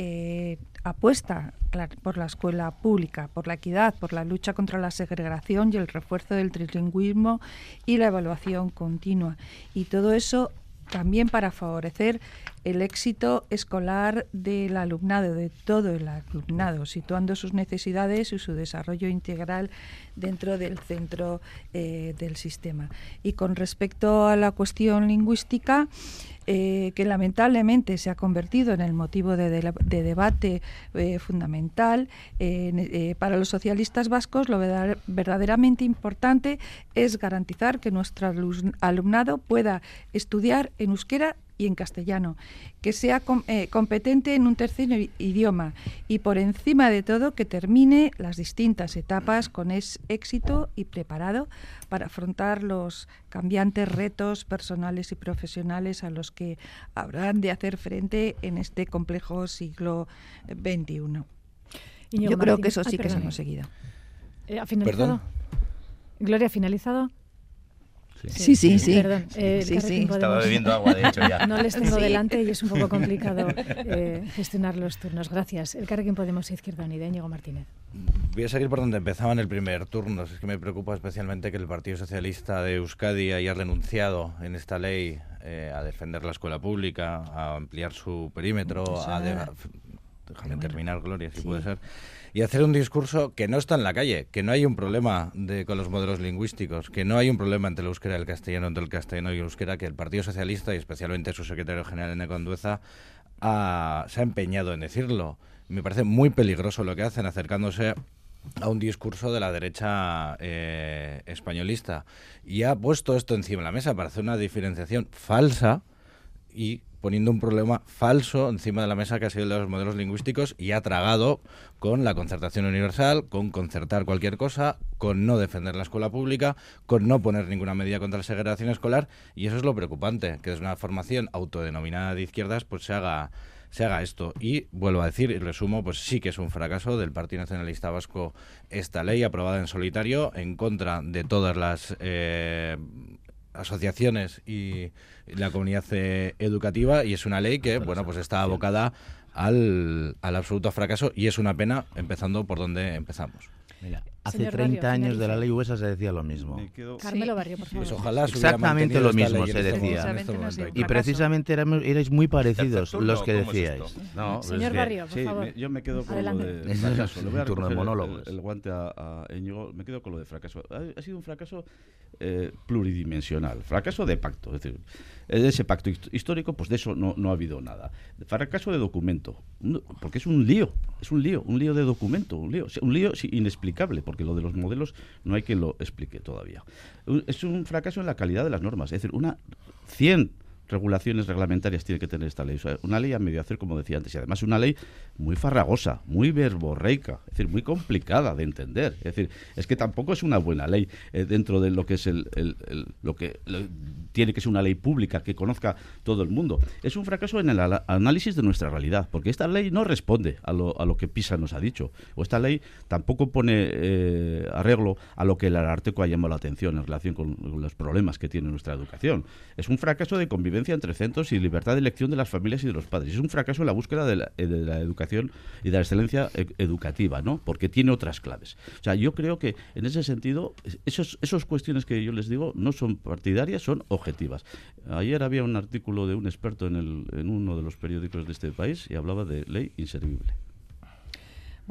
apuesta por la escuela pública, por la equidad, por la lucha contra la segregación y el refuerzo del trilingüismo y la evaluación continua. Y todo eso también para favorecer el éxito escolar del alumnado, de todo el alumnado, situando sus necesidades y su desarrollo integral dentro del centro eh, del sistema. Y con respecto a la cuestión lingüística, eh, que lamentablemente se ha convertido en el motivo de, debate eh, fundamental. Para los socialistas vascos lo verdaderamente importante es garantizar que nuestro alumnado pueda estudiar en euskera y en castellano, que sea eh, competente en un tercer idioma y por encima de todo que termine las distintas etapas con éxito y preparado para afrontar los cambiantes retos personales y profesionales a los que habrán de hacer frente en este complejo siglo XXI. Yo creo que eso sí que se hemos seguido. Eh, ¿Ha finalizado? Gloria, ¿ha finalizado? Sí, sí, sí. Perdón, eh, Estaba bebiendo agua, de hecho, ya. No les tengo delante y es un poco complicado eh, gestionar los turnos. Gracias. El Carrequín Podemos Izquierda Unida, Íñigo Martínez. Voy a seguir por donde empezaba en el primer turno. Es que me preocupa especialmente que el Partido Socialista de Euskadi haya renunciado en esta ley eh, a defender la escuela pública, a ampliar su perímetro, a... déjame terminar, Gloria, si puede ser y hacer un discurso que no está en la calle, que no hay un problema de, con los modelos lingüísticos, que no hay un problema entre el euskera y el castellano, entre el castellano y el euskera, que el Partido Socialista y especialmente su secretario general en Condueza se ha empeñado en decirlo. Me parece muy peligroso lo que hacen acercándose a un discurso de la derecha eh, españolista y ha puesto esto encima de la mesa para hacer una diferenciación falsa y poniendo un problema falso encima de la mesa que ha sido el de los modelos lingüísticos y ha tragado con la concertación universal, con concertar cualquier cosa, con no defender la escuela pública, con no poner ninguna medida contra la segregación escolar y eso es lo preocupante, que es una formación autodenominada de izquierdas pues se haga se haga esto. Y vuelvo a decir, y resumo, pues sí que es un fracaso del Partido Nacionalista Vasco esta ley aprobada en solitario en contra de todas las eh, asociaciones y la comunidad eh, educativa y es una ley que, bueno, pues está abocada al, al absoluto fracaso y es una pena empezando por donde empezamos. Hace 30 años de la ley USA se decía lo mismo. Carmelo Barrio, por favor. Pues ojalá Exactamente lo mismo se este decía. Este y precisamente erais muy parecidos los que decíais. No, Señor Barrio, por favor. yo me quedo con lo de fracaso. Le voy a turno de monólogos. El, guante a, Íñigo. Me quedo con lo de fracaso. Ha, sido un fracaso eh, pluridimensional. Fracaso de pacto. Es decir, de ese pacto histórico, pues de eso no, no ha habido nada. Fracaso de documento. Porque es un lío. Es un lío. Un lío de documento. Un lío, un lío inexplicable porque lo de los modelos no hay quien lo explique todavía. Es un fracaso en la calidad de las normas, es decir, una 100 regulaciones reglamentarias tiene que tener esta ley? una ley a medio hacer, como decía antes, y además una ley muy farragosa, muy verborreica, es decir, muy complicada de entender. Es decir, es que tampoco es una buena ley eh, dentro de lo que es el, lo que tiene que ser una ley pública que conozca todo el mundo. Es un fracaso en el análisis de nuestra realidad, porque esta ley no responde a lo, a lo que PISA nos ha dicho, o esta ley tampoco pone eh, arreglo a lo que el Ararteco ha llamado la atención en relación con, los problemas que tiene nuestra educación. Es un fracaso de convivencia entre centros y libertad de elección de las familias y de los padres. Es un fracaso en la búsqueda de la, educación y de la excelencia e, educativa, ¿no? Porque tiene otras claves. O sea, yo creo que en ese sentido, esos, esas cuestiones que yo les digo no son partidarias, son objetivas. Ayer había un artículo de un experto en, el, en uno de los periódicos de este país y hablaba de ley inservible.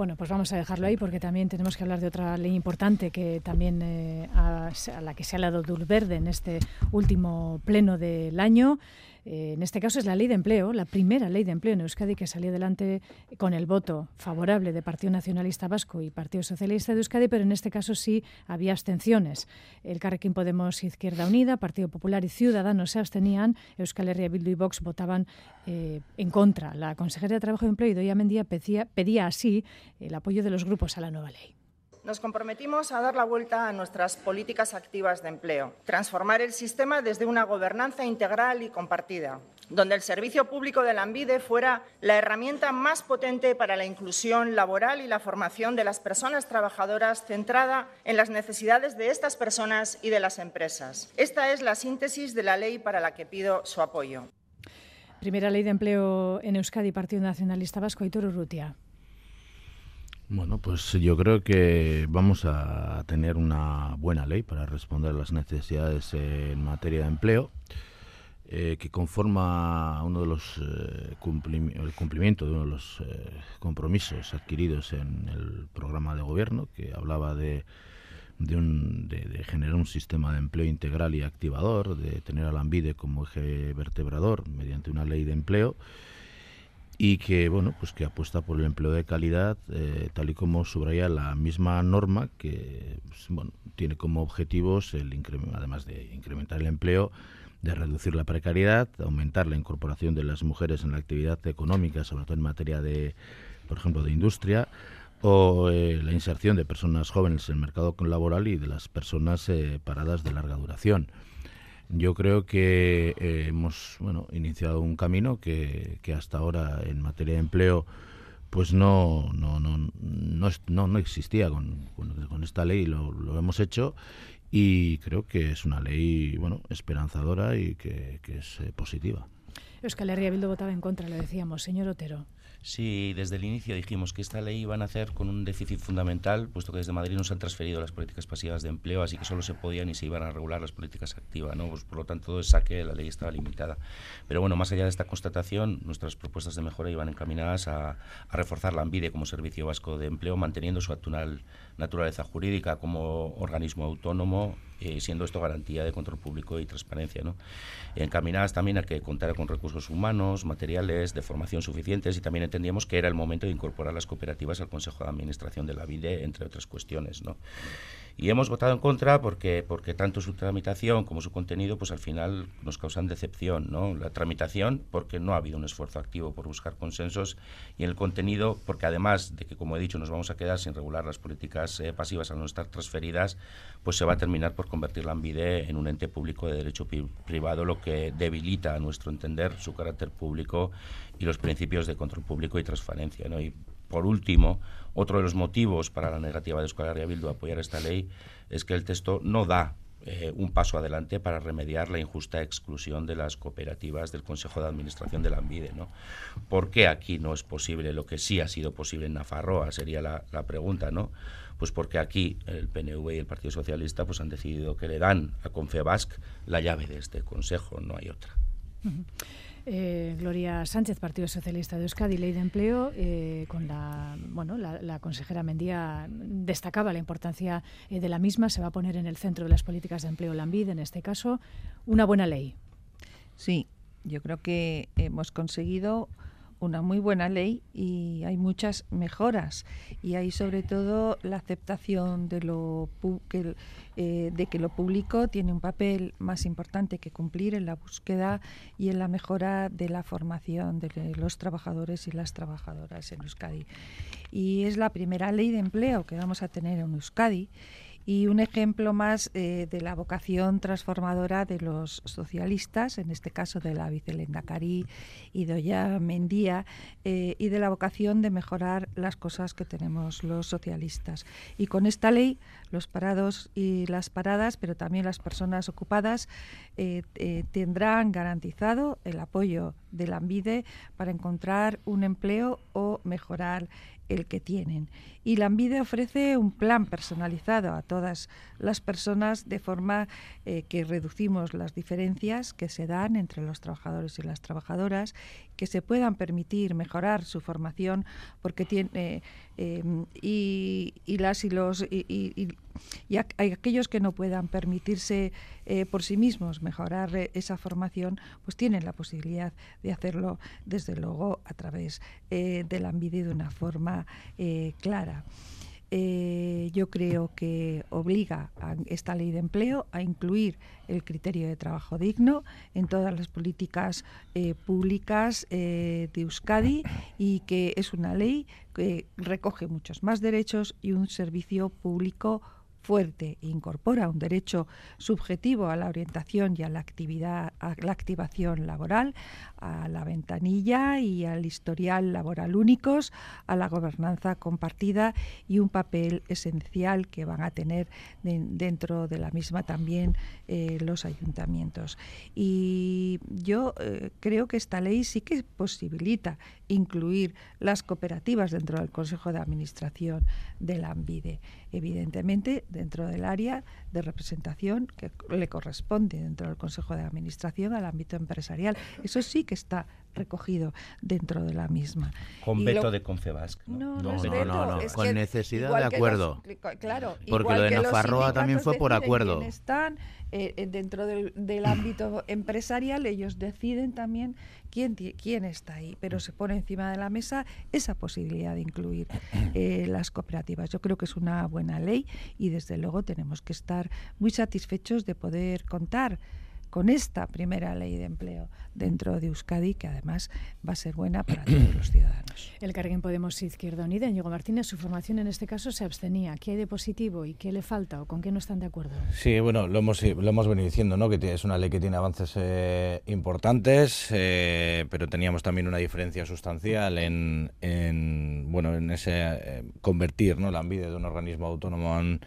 Bueno, pues vamos a dejarlo ahí porque también tenemos que hablar de otra ley importante que también eh, a, la que se ha dado luz verde en este último pleno del año. Eh, en este caso es la ley de empleo, la primera ley de empleo en Euskadi que salió adelante con el voto favorable de Partido Nacionalista Vasco y Partido Socialista de Euskadi, pero en este caso sí había abstenciones. El Carrequín Podemos Izquierda Unida, Partido Popular y Ciudadanos se abstenían, Euskal Herria Bildu y Vox votaban eh, en contra. La consejera de Trabajo y Empleo, Idoia Mendía, pedía así el apoyo de los grupos a la nueva ley. Nos comprometimos a dar la vuelta a nuestras políticas activas de empleo, transformar el sistema desde una gobernanza integral y compartida, donde el servicio público de la ANVIDE fuera la herramienta más potente para la inclusión laboral y la formación de las personas trabajadoras centrada en las necesidades de estas personas y de las empresas. Esta es la síntesis de la ley para la que pido su apoyo. Primera ley de empleo en Euskadi, Partido Nacionalista Vasco, Aitor Urrutia. Bueno, pues yo creo que vamos a tener una buena ley para responder a las necesidades en materia de empleo, eh, que conforma uno de los eh, el cumplimiento de uno de los eh, compromisos adquiridos en el programa de gobierno, que hablaba de de, generar un sistema de empleo integral y activador, de tener a la ANVIDE como eje vertebrador mediante una ley de empleo y que bueno pues que apuesta por el empleo de calidad eh, tal y como subraya la misma norma que pues, bueno tiene como objetivos el además de incrementar el empleo de reducir la precariedad aumentar la incorporación de las mujeres en la actividad económica sobre todo en materia de por ejemplo de industria o eh, la inserción de personas jóvenes en el mercado laboral y de las personas eh, paradas de larga duración yo creo que eh, hemos bueno, iniciado un camino que, que, hasta ahora en materia de empleo pues no no no no, no, existía con, con, esta ley lo, lo hemos hecho y creo que es una ley bueno esperanzadora y que, que es eh, positiva. Euskal Herria Bildu votaba en contra, lo decíamos. Señor Otero. Sí, desde el inicio dijimos que esta ley iba a nacer con un déficit fundamental, puesto que desde Madrid nos han transferido las políticas pasivas de empleo, así que solo se podían y se iban a regular las políticas activas. ¿no? Pues, por lo tanto, el saque la ley estaba limitada. Pero bueno, más allá de esta constatación, nuestras propuestas de mejora iban encaminadas a, a reforzar la ANVIDE como servicio vasco de empleo, manteniendo su actual naturaleza jurídica como organismo autónomo, eh, siendo esto garantía de control público y transparencia. ¿no? Encaminadas también a que contara con recursos humanos, materiales, de formación suficientes y también entendíamos que era el momento de incorporar las cooperativas al Consejo de Administración de la VIDE, entre otras cuestiones. ¿no? Y hemos votado en contra porque, porque tanto su tramitación como su contenido, pues al final nos causan decepción, ¿no? La tramitación porque no ha habido un esfuerzo activo por buscar consensos y el contenido porque además de que, como he dicho, nos vamos a quedar sin regular las políticas eh, pasivas al no estar transferidas, pues se va a terminar por convertir la ANVIDE en un ente público de derecho privado, lo que debilita, a nuestro entender, su carácter público y los principios de control público y transparencia, ¿no? Y por último, otro de los motivos para la negativa de Escuela Bildu a apoyar esta ley es que el texto no da eh, un paso adelante para remediar la injusta exclusión de las cooperativas del Consejo de Administración de la ANVIDE. ¿no? ¿Por qué aquí no es posible lo que sí ha sido posible en Nafarroa? Sería la, pregunta, ¿no? Pues porque aquí el PNV y el Partido Socialista pues han decidido que le dan a Confebasc la llave de este Consejo, no hay otra. Eh, Gloria Sánchez, Partido Socialista de Euskadi, Ley de Empleo, eh, con la, bueno, la, consejera Mendía destacaba la importancia eh, de la misma, se va a poner en el centro de las políticas de empleo la en este caso, una buena ley. Sí, yo creo que hemos conseguido una muy buena ley y hay muchas mejoras y hay sobre todo la aceptación de lo eh, de que lo público tiene un papel más importante que cumplir en la búsqueda y en la mejora de la formación de los trabajadores y las trabajadoras en Euskadi. Y es la primera ley de empleo que vamos a tener en Euskadi y un ejemplo más eh, de la vocación transformadora de los socialistas, en este caso de la vicelendacari y Doya Mendía, eh, y de la vocación de mejorar las cosas que tenemos los socialistas. Y con esta ley, los parados y las paradas, pero también las personas ocupadas, eh, tendrán garantizado el apoyo de la ANVIDE para encontrar un empleo o mejorar el que tienen. Y la ANVIDE ofrece un plan personalizado a todas las personas de forma eh, que reducimos las diferencias que se dan entre los trabajadores y las trabajadoras, que se puedan permitir mejorar su formación porque tiene eh, y, las y los y, aquellos que no puedan permitirse eh, por sí mismos mejorar esa formación, pues tienen la posibilidad de hacerlo desde luego a través de la ANVIDE de una forma clara. Eh, yo creo que obliga a esta ley de empleo a incluir el criterio de trabajo digno en todas las políticas eh, públicas eh, de Euskadi y que es una ley que recoge muchos más derechos y un servicio público fuerte e incorpora un derecho subjetivo a la orientación y a la actividad a la activación laboral, a la ventanilla y al historial laboral únicos, a la gobernanza compartida y un papel esencial que van a tener dentro de la misma también eh, los ayuntamientos. Y yo eh, creo que esta ley sí que posibilita incluir las cooperativas dentro del Consejo de Administración de la ANVIDE. Evidentemente, dentro del área de representación que le corresponde dentro del Consejo de Administración al ámbito empresarial. Eso sí que está recogido dentro de la misma. Con veto de Confebasc. No, no, no, con necesidad de acuerdo. claro, porque lo de Nafarroa también fue por acuerdo. Están eh, eh, dentro del, ámbito empresarial, ellos deciden también quién, quién está ahí, pero se pone encima de la mesa esa posibilidad de incluir eh, las cooperativas. Yo creo que es una buena ley y desde luego tenemos que estar muy satisfechos de poder contar con esta primera ley de empleo dentro de Euskadi, que además va a ser buena para todos los ciudadanos. El Carguen Podemos Izquierda Unida, Íñigo Martínez, su formación en este caso se abstenía. ¿Qué hay de positivo y qué le falta o con qué no están de acuerdo? Sí, bueno, lo hemos, lo hemos venido diciendo, ¿no? que es una ley que tiene avances eh, importantes, eh, pero teníamos también una diferencia sustancial en, bueno, en ese eh, convertir ¿no? la ANVIDE de un organismo autónomo en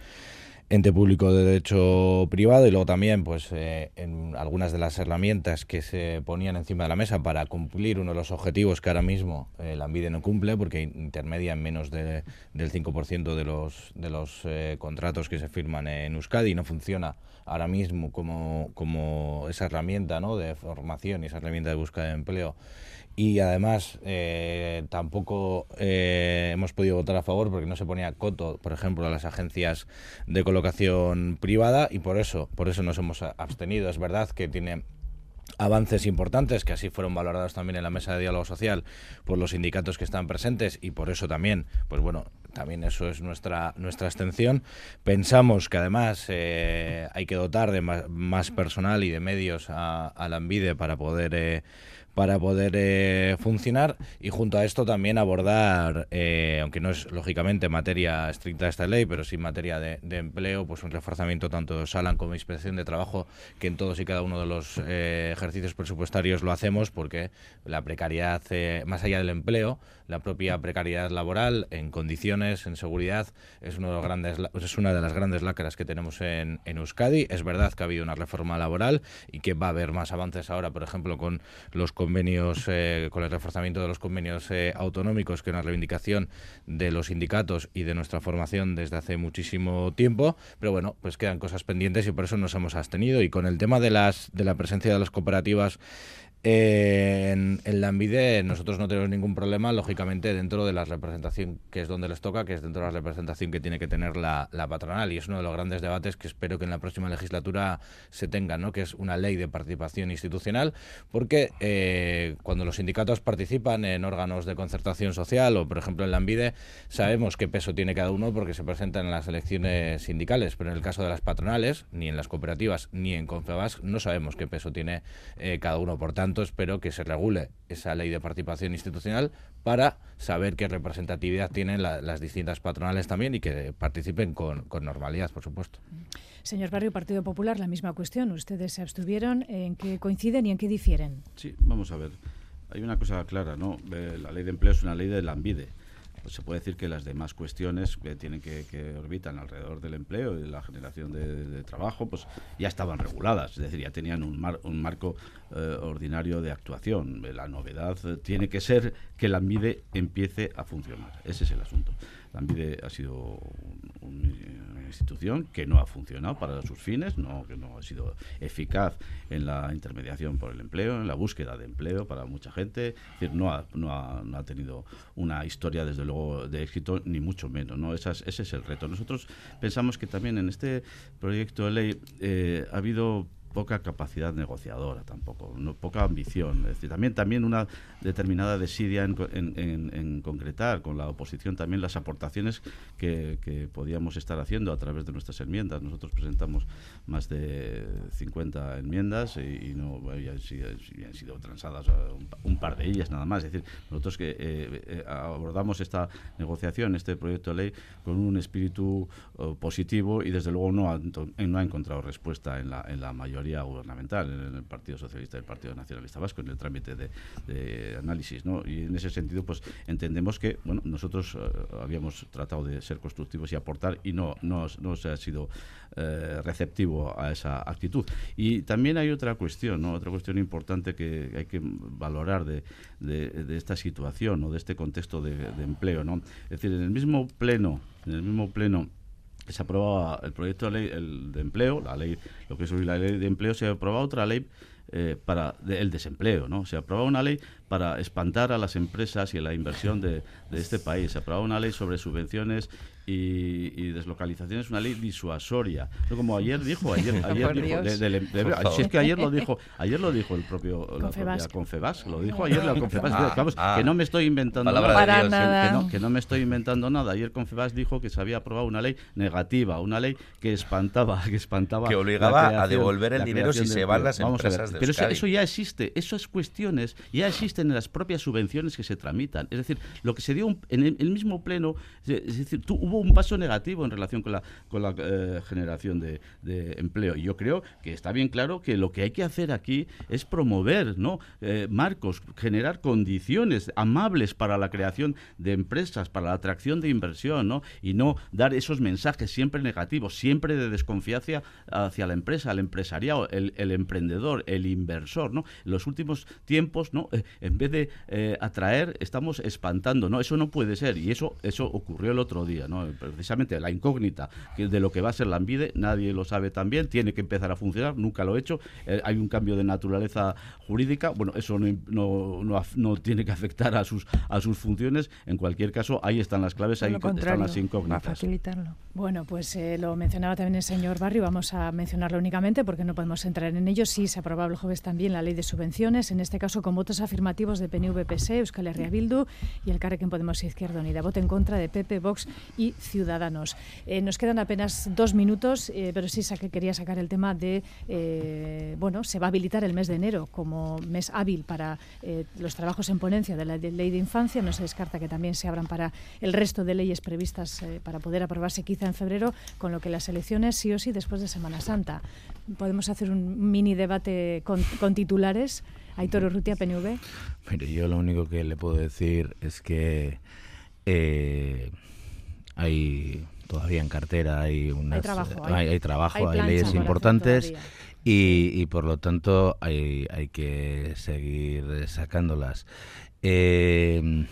ente público de derecho privado y luego también pues eh, en algunas de las herramientas que se ponían encima de la mesa para cumplir uno de los objetivos que ahora mismo eh, la ANVIDE no cumple porque intermedia en menos de, del 5% de los, de los eh, contratos que se firman en Euskadi y no funciona ahora mismo como, como esa herramienta ¿no? de formación y esa herramienta de búsqueda de empleo y además eh, tampoco eh, hemos podido votar a favor porque no se ponía coto, por ejemplo, a las agencias de colocación privada y por eso, por eso nos hemos abstenido. Es verdad que tiene avances importantes que así fueron valorados también en la mesa de diálogo social por los sindicatos que están presentes y por eso también, pues bueno, también eso es nuestra nuestra extensión. Pensamos que además eh, hay que dotar de más, personal y de medios a, la ANVIDE para poder para poder eh, funcionar y junto a esto también abordar, eh, aunque no es lógicamente materia estricta de esta ley, pero sí materia de, empleo, pues un reforzamiento tanto de Salan como de inspección de trabajo, que en todos y cada uno de los eh, ejercicios presupuestarios lo hacemos porque la precariedad, más allá del empleo, la propia precariedad laboral en condiciones, en seguridad, es, uno de los grandes, es una de las grandes lacras que tenemos en, en Euskadi. Es verdad que ha habido una reforma laboral y que va a haber más avances ahora, por ejemplo, con los convenios, eh, con el reforzamiento de los convenios eh, autonómicos, que es una reivindicación de los sindicatos y de nuestra formación desde hace muchísimo tiempo. Pero bueno, pues quedan cosas pendientes y por eso nos hemos abstenido. Y con el tema de, las, de la presencia de las cooperativas En, la Envide nosotros no tenemos ningún problema, lógicamente, dentro de la representación que es donde les toca, que es dentro de la representación que tiene que tener la, patronal. Y es uno de los grandes debates que espero que en la próxima legislatura se tenga, ¿no? que es una ley de participación institucional, porque eh, cuando los sindicatos participan en órganos de concertación social o, por ejemplo, en la Envide, sabemos qué peso tiene cada uno porque se presentan en las elecciones sindicales, pero en el caso de las patronales, ni en las cooperativas, ni en Confebas, no sabemos qué peso tiene eh, cada uno. Por tanto, espero que se regule esa ley de participación institucional para saber qué representatividad tienen las distintas patronales también y que participen con, normalidad, por supuesto. Señor Barrio, Partido Popular, la misma cuestión. Ustedes se abstuvieron. ¿En qué coinciden y en qué difieren? Sí, vamos a ver. Hay una cosa clara, ¿no? La ley de empleo es una ley de la ANVIDE pues se puede decir que las demás cuestiones que tienen que, que orbitan alrededor del empleo y de la generación de, trabajo, pues ya estaban reguladas, es decir, ya tenían un, un marco eh, ordinario de actuación. La novedad eh, tiene que ser que la ANVIDE empiece a funcionar. Ese es el asunto. La ANVIDE ha sido una institución que no ha funcionado para sus fines, no, que no ha sido eficaz en la intermediación por el empleo, en la búsqueda de empleo para mucha gente. Es decir, no ha, no ha, no ha tenido una historia, desde luego, de éxito, ni mucho menos. ¿no? ese es el reto. Nosotros pensamos que también en este proyecto de ley eh, ha habido poca capacidad negociadora tampoco, no, poca ambición. Decir, también, también una determinada desidia en, en, concretar con la oposición también las aportaciones que, podíamos estar haciendo a través de nuestras enmiendas. Nosotros presentamos más de 50 enmiendas y, no han sido transadas un, par de ellas nada más. Es decir, nosotros que eh, eh, abordamos esta negociación, este proyecto de ley, con un espíritu oh, positivo y desde luego no ha, no ha encontrado respuesta en la, en la mayoría gubernamental, en el Partido Socialista y el Partido Nacionalista Vasco, en el trámite de, análisis. ¿no? Y en ese sentido, pues entendemos que bueno nosotros eh, habíamos tratado de ser constructivos y aportar y no, no, se ha sido eh, receptivo a esa actitud. Y también hay otra cuestión, ¿no? otra cuestión importante que hay que valorar de, de, esta situación o de este contexto de, de empleo. ¿no? Es decir, en el mismo pleno, en el mismo pleno se aprobaba el proyecto de ley el de empleo, la ley, lo que es la ley de empleo, se aprobaba otra ley eh, para el desempleo, ¿no? Se aprobaba una ley para espantar a las empresas y a la inversión de, de este país. Se aprobaba una ley sobre subvenciones y, deslocalización es una ley disuasoria. como ayer dijo, ayer, ayer dijo, si es que ayer lo dijo, ayer lo dijo el propio Confebas, lo dijo ayer la Confebas, ah, vamos, ah. que no me estoy inventando nada, Que, no, me estoy inventando nada. Ayer Confebas dijo que se había aprobado una ley negativa, una ley que espantaba, que espantaba, que obligaba a devolver el dinero si se van las empresas Pero eso, ya existe, esas cuestiones ya existen en las propias subvenciones que se tramitan. Es decir, lo que se dio en el, mismo pleno, es decir, tú, hubo un paso negativo en relación con la, con la eh, generación de, empleo. Y yo creo que está bien claro que lo que hay que hacer aquí es promover ¿no? Eh, marcos, generar condiciones amables para la creación de empresas, para la atracción de inversión, ¿no? y no dar esos mensajes siempre negativos, siempre de desconfianza hacia la empresa, el empresariado, el, emprendedor, el inversor. ¿no? En los últimos tiempos, ¿no? Eh, en vez de atraer, estamos espantando. ¿no? Eso no puede ser. Y eso, eso ocurrió el otro día. ¿no? Precisamente la incógnita de lo que va a ser la ANVIDE, nadie lo sabe también, tiene que empezar a funcionar, nunca lo he hecho, eh, hay un cambio de naturaleza jurídica, bueno, eso no, no, no, tiene que afectar a sus, a sus funciones, en cualquier caso, ahí están las claves, ahí están las incógnitas. facilitarlo. Bueno, pues eh, lo mencionaba también el señor Barrio, vamos a mencionarlo únicamente porque no podemos entrar en ello. Sí, se aprobó el jueves también la ley de subvenciones, en este caso con votos afirmativos de PNV, PS, Euskal Herria Bildu y el Carrequín Podemos Izquierda Unida. Voto en contra de PP, Vox y Ciudadanos. Eh, nos quedan apenas dos minutos, eh, pero sí que quería sacar el tema de, eh, bueno, se va a habilitar el mes de enero como mes hábil para los trabajos en ponencia de la ley de infancia. No se descarta que también se abran para el resto de leyes previstas para poder aprobarse quizá en febrero, con lo que las elecciones sí o sí después de Semana Santa. Podemos hacer un mini debate con, con titulares. Aitor Urrutia, PNV. Pero yo lo único que le puedo decir es que hay todavía en cartera, hay, unas, hay trabajo, hay, leyes importantes y, por lo tanto hay, hay que seguir sacándolas. Eh,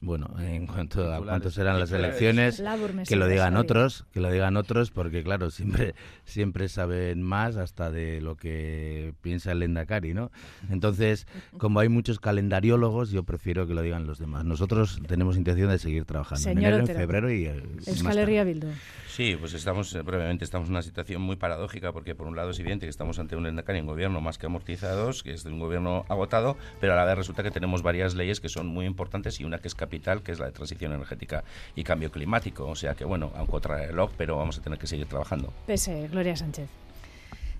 Bueno, en cuanto a cuántos serán las elecciones, que lo digan otros, que lo digan otros, porque claro, siempre siempre saben más hasta de lo que piensa el Endacari, ¿no? Entonces, como hay muchos calendariólogos, yo prefiero que lo digan los demás. Nosotros tenemos intención de seguir trabajando en enero, en febrero y eh, Euskal Herria Bildu. Sí, pues estamos, eh, brevemente, estamos en una situación muy paradójica porque por un lado es evidente que estamos ante un Endacari un gobierno más que amortizados, que es un gobierno agotado, pero a la vez resulta que tenemos varias leyes que son muy importantes y una que es capital, que es la de transición energética y cambio climático. O sea que, bueno, a un contrarreloj, pero vamos a tener que seguir trabajando. Pese, Gloria Sánchez.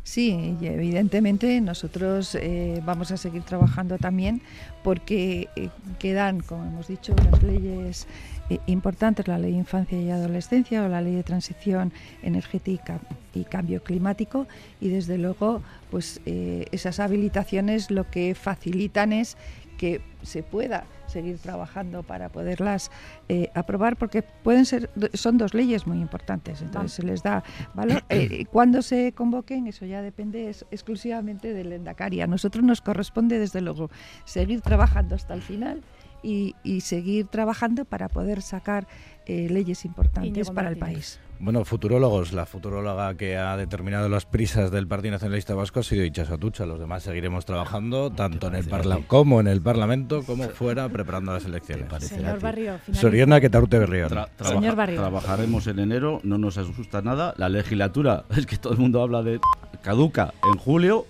Sí, y evidentemente nosotros eh, vamos a seguir trabajando también porque eh, quedan, como hemos dicho, las leyes eh, importantes, la ley de infancia y adolescencia o la ley de transición energética y cambio climático y desde luego pues esas habilitaciones lo que facilitan es que se pueda seguir trabajando para poderlas eh, aprobar porque pueden ser son dos leyes muy importantes. Entonces se les da valor. Eh, cuando se convoquen eso ya depende exclusivamente del Endacari. A nosotros nos corresponde desde luego seguir trabajando hasta el final y, y seguir trabajando para poder sacar eh, leyes importantes para el país. Bueno, futurólogos, la futuróloga que ha determinado las prisas del Partido Nacionalista Vasco ha sido Ichasatucha. Los demás seguiremos trabajando tanto en el Parlamento como en el Parlamento como fuera preparando las elecciones. Señor Barrio, Soriana que Taurte Berrión. Señor Barrio. Trabajaremos en enero, no nos asusta nada. La legislatura, es que todo el mundo habla de caduca en julio.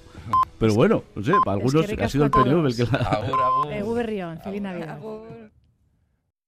Pero bueno, no sé, para algunos ha sido el periodo el que la... Berrión, feliz Navidad.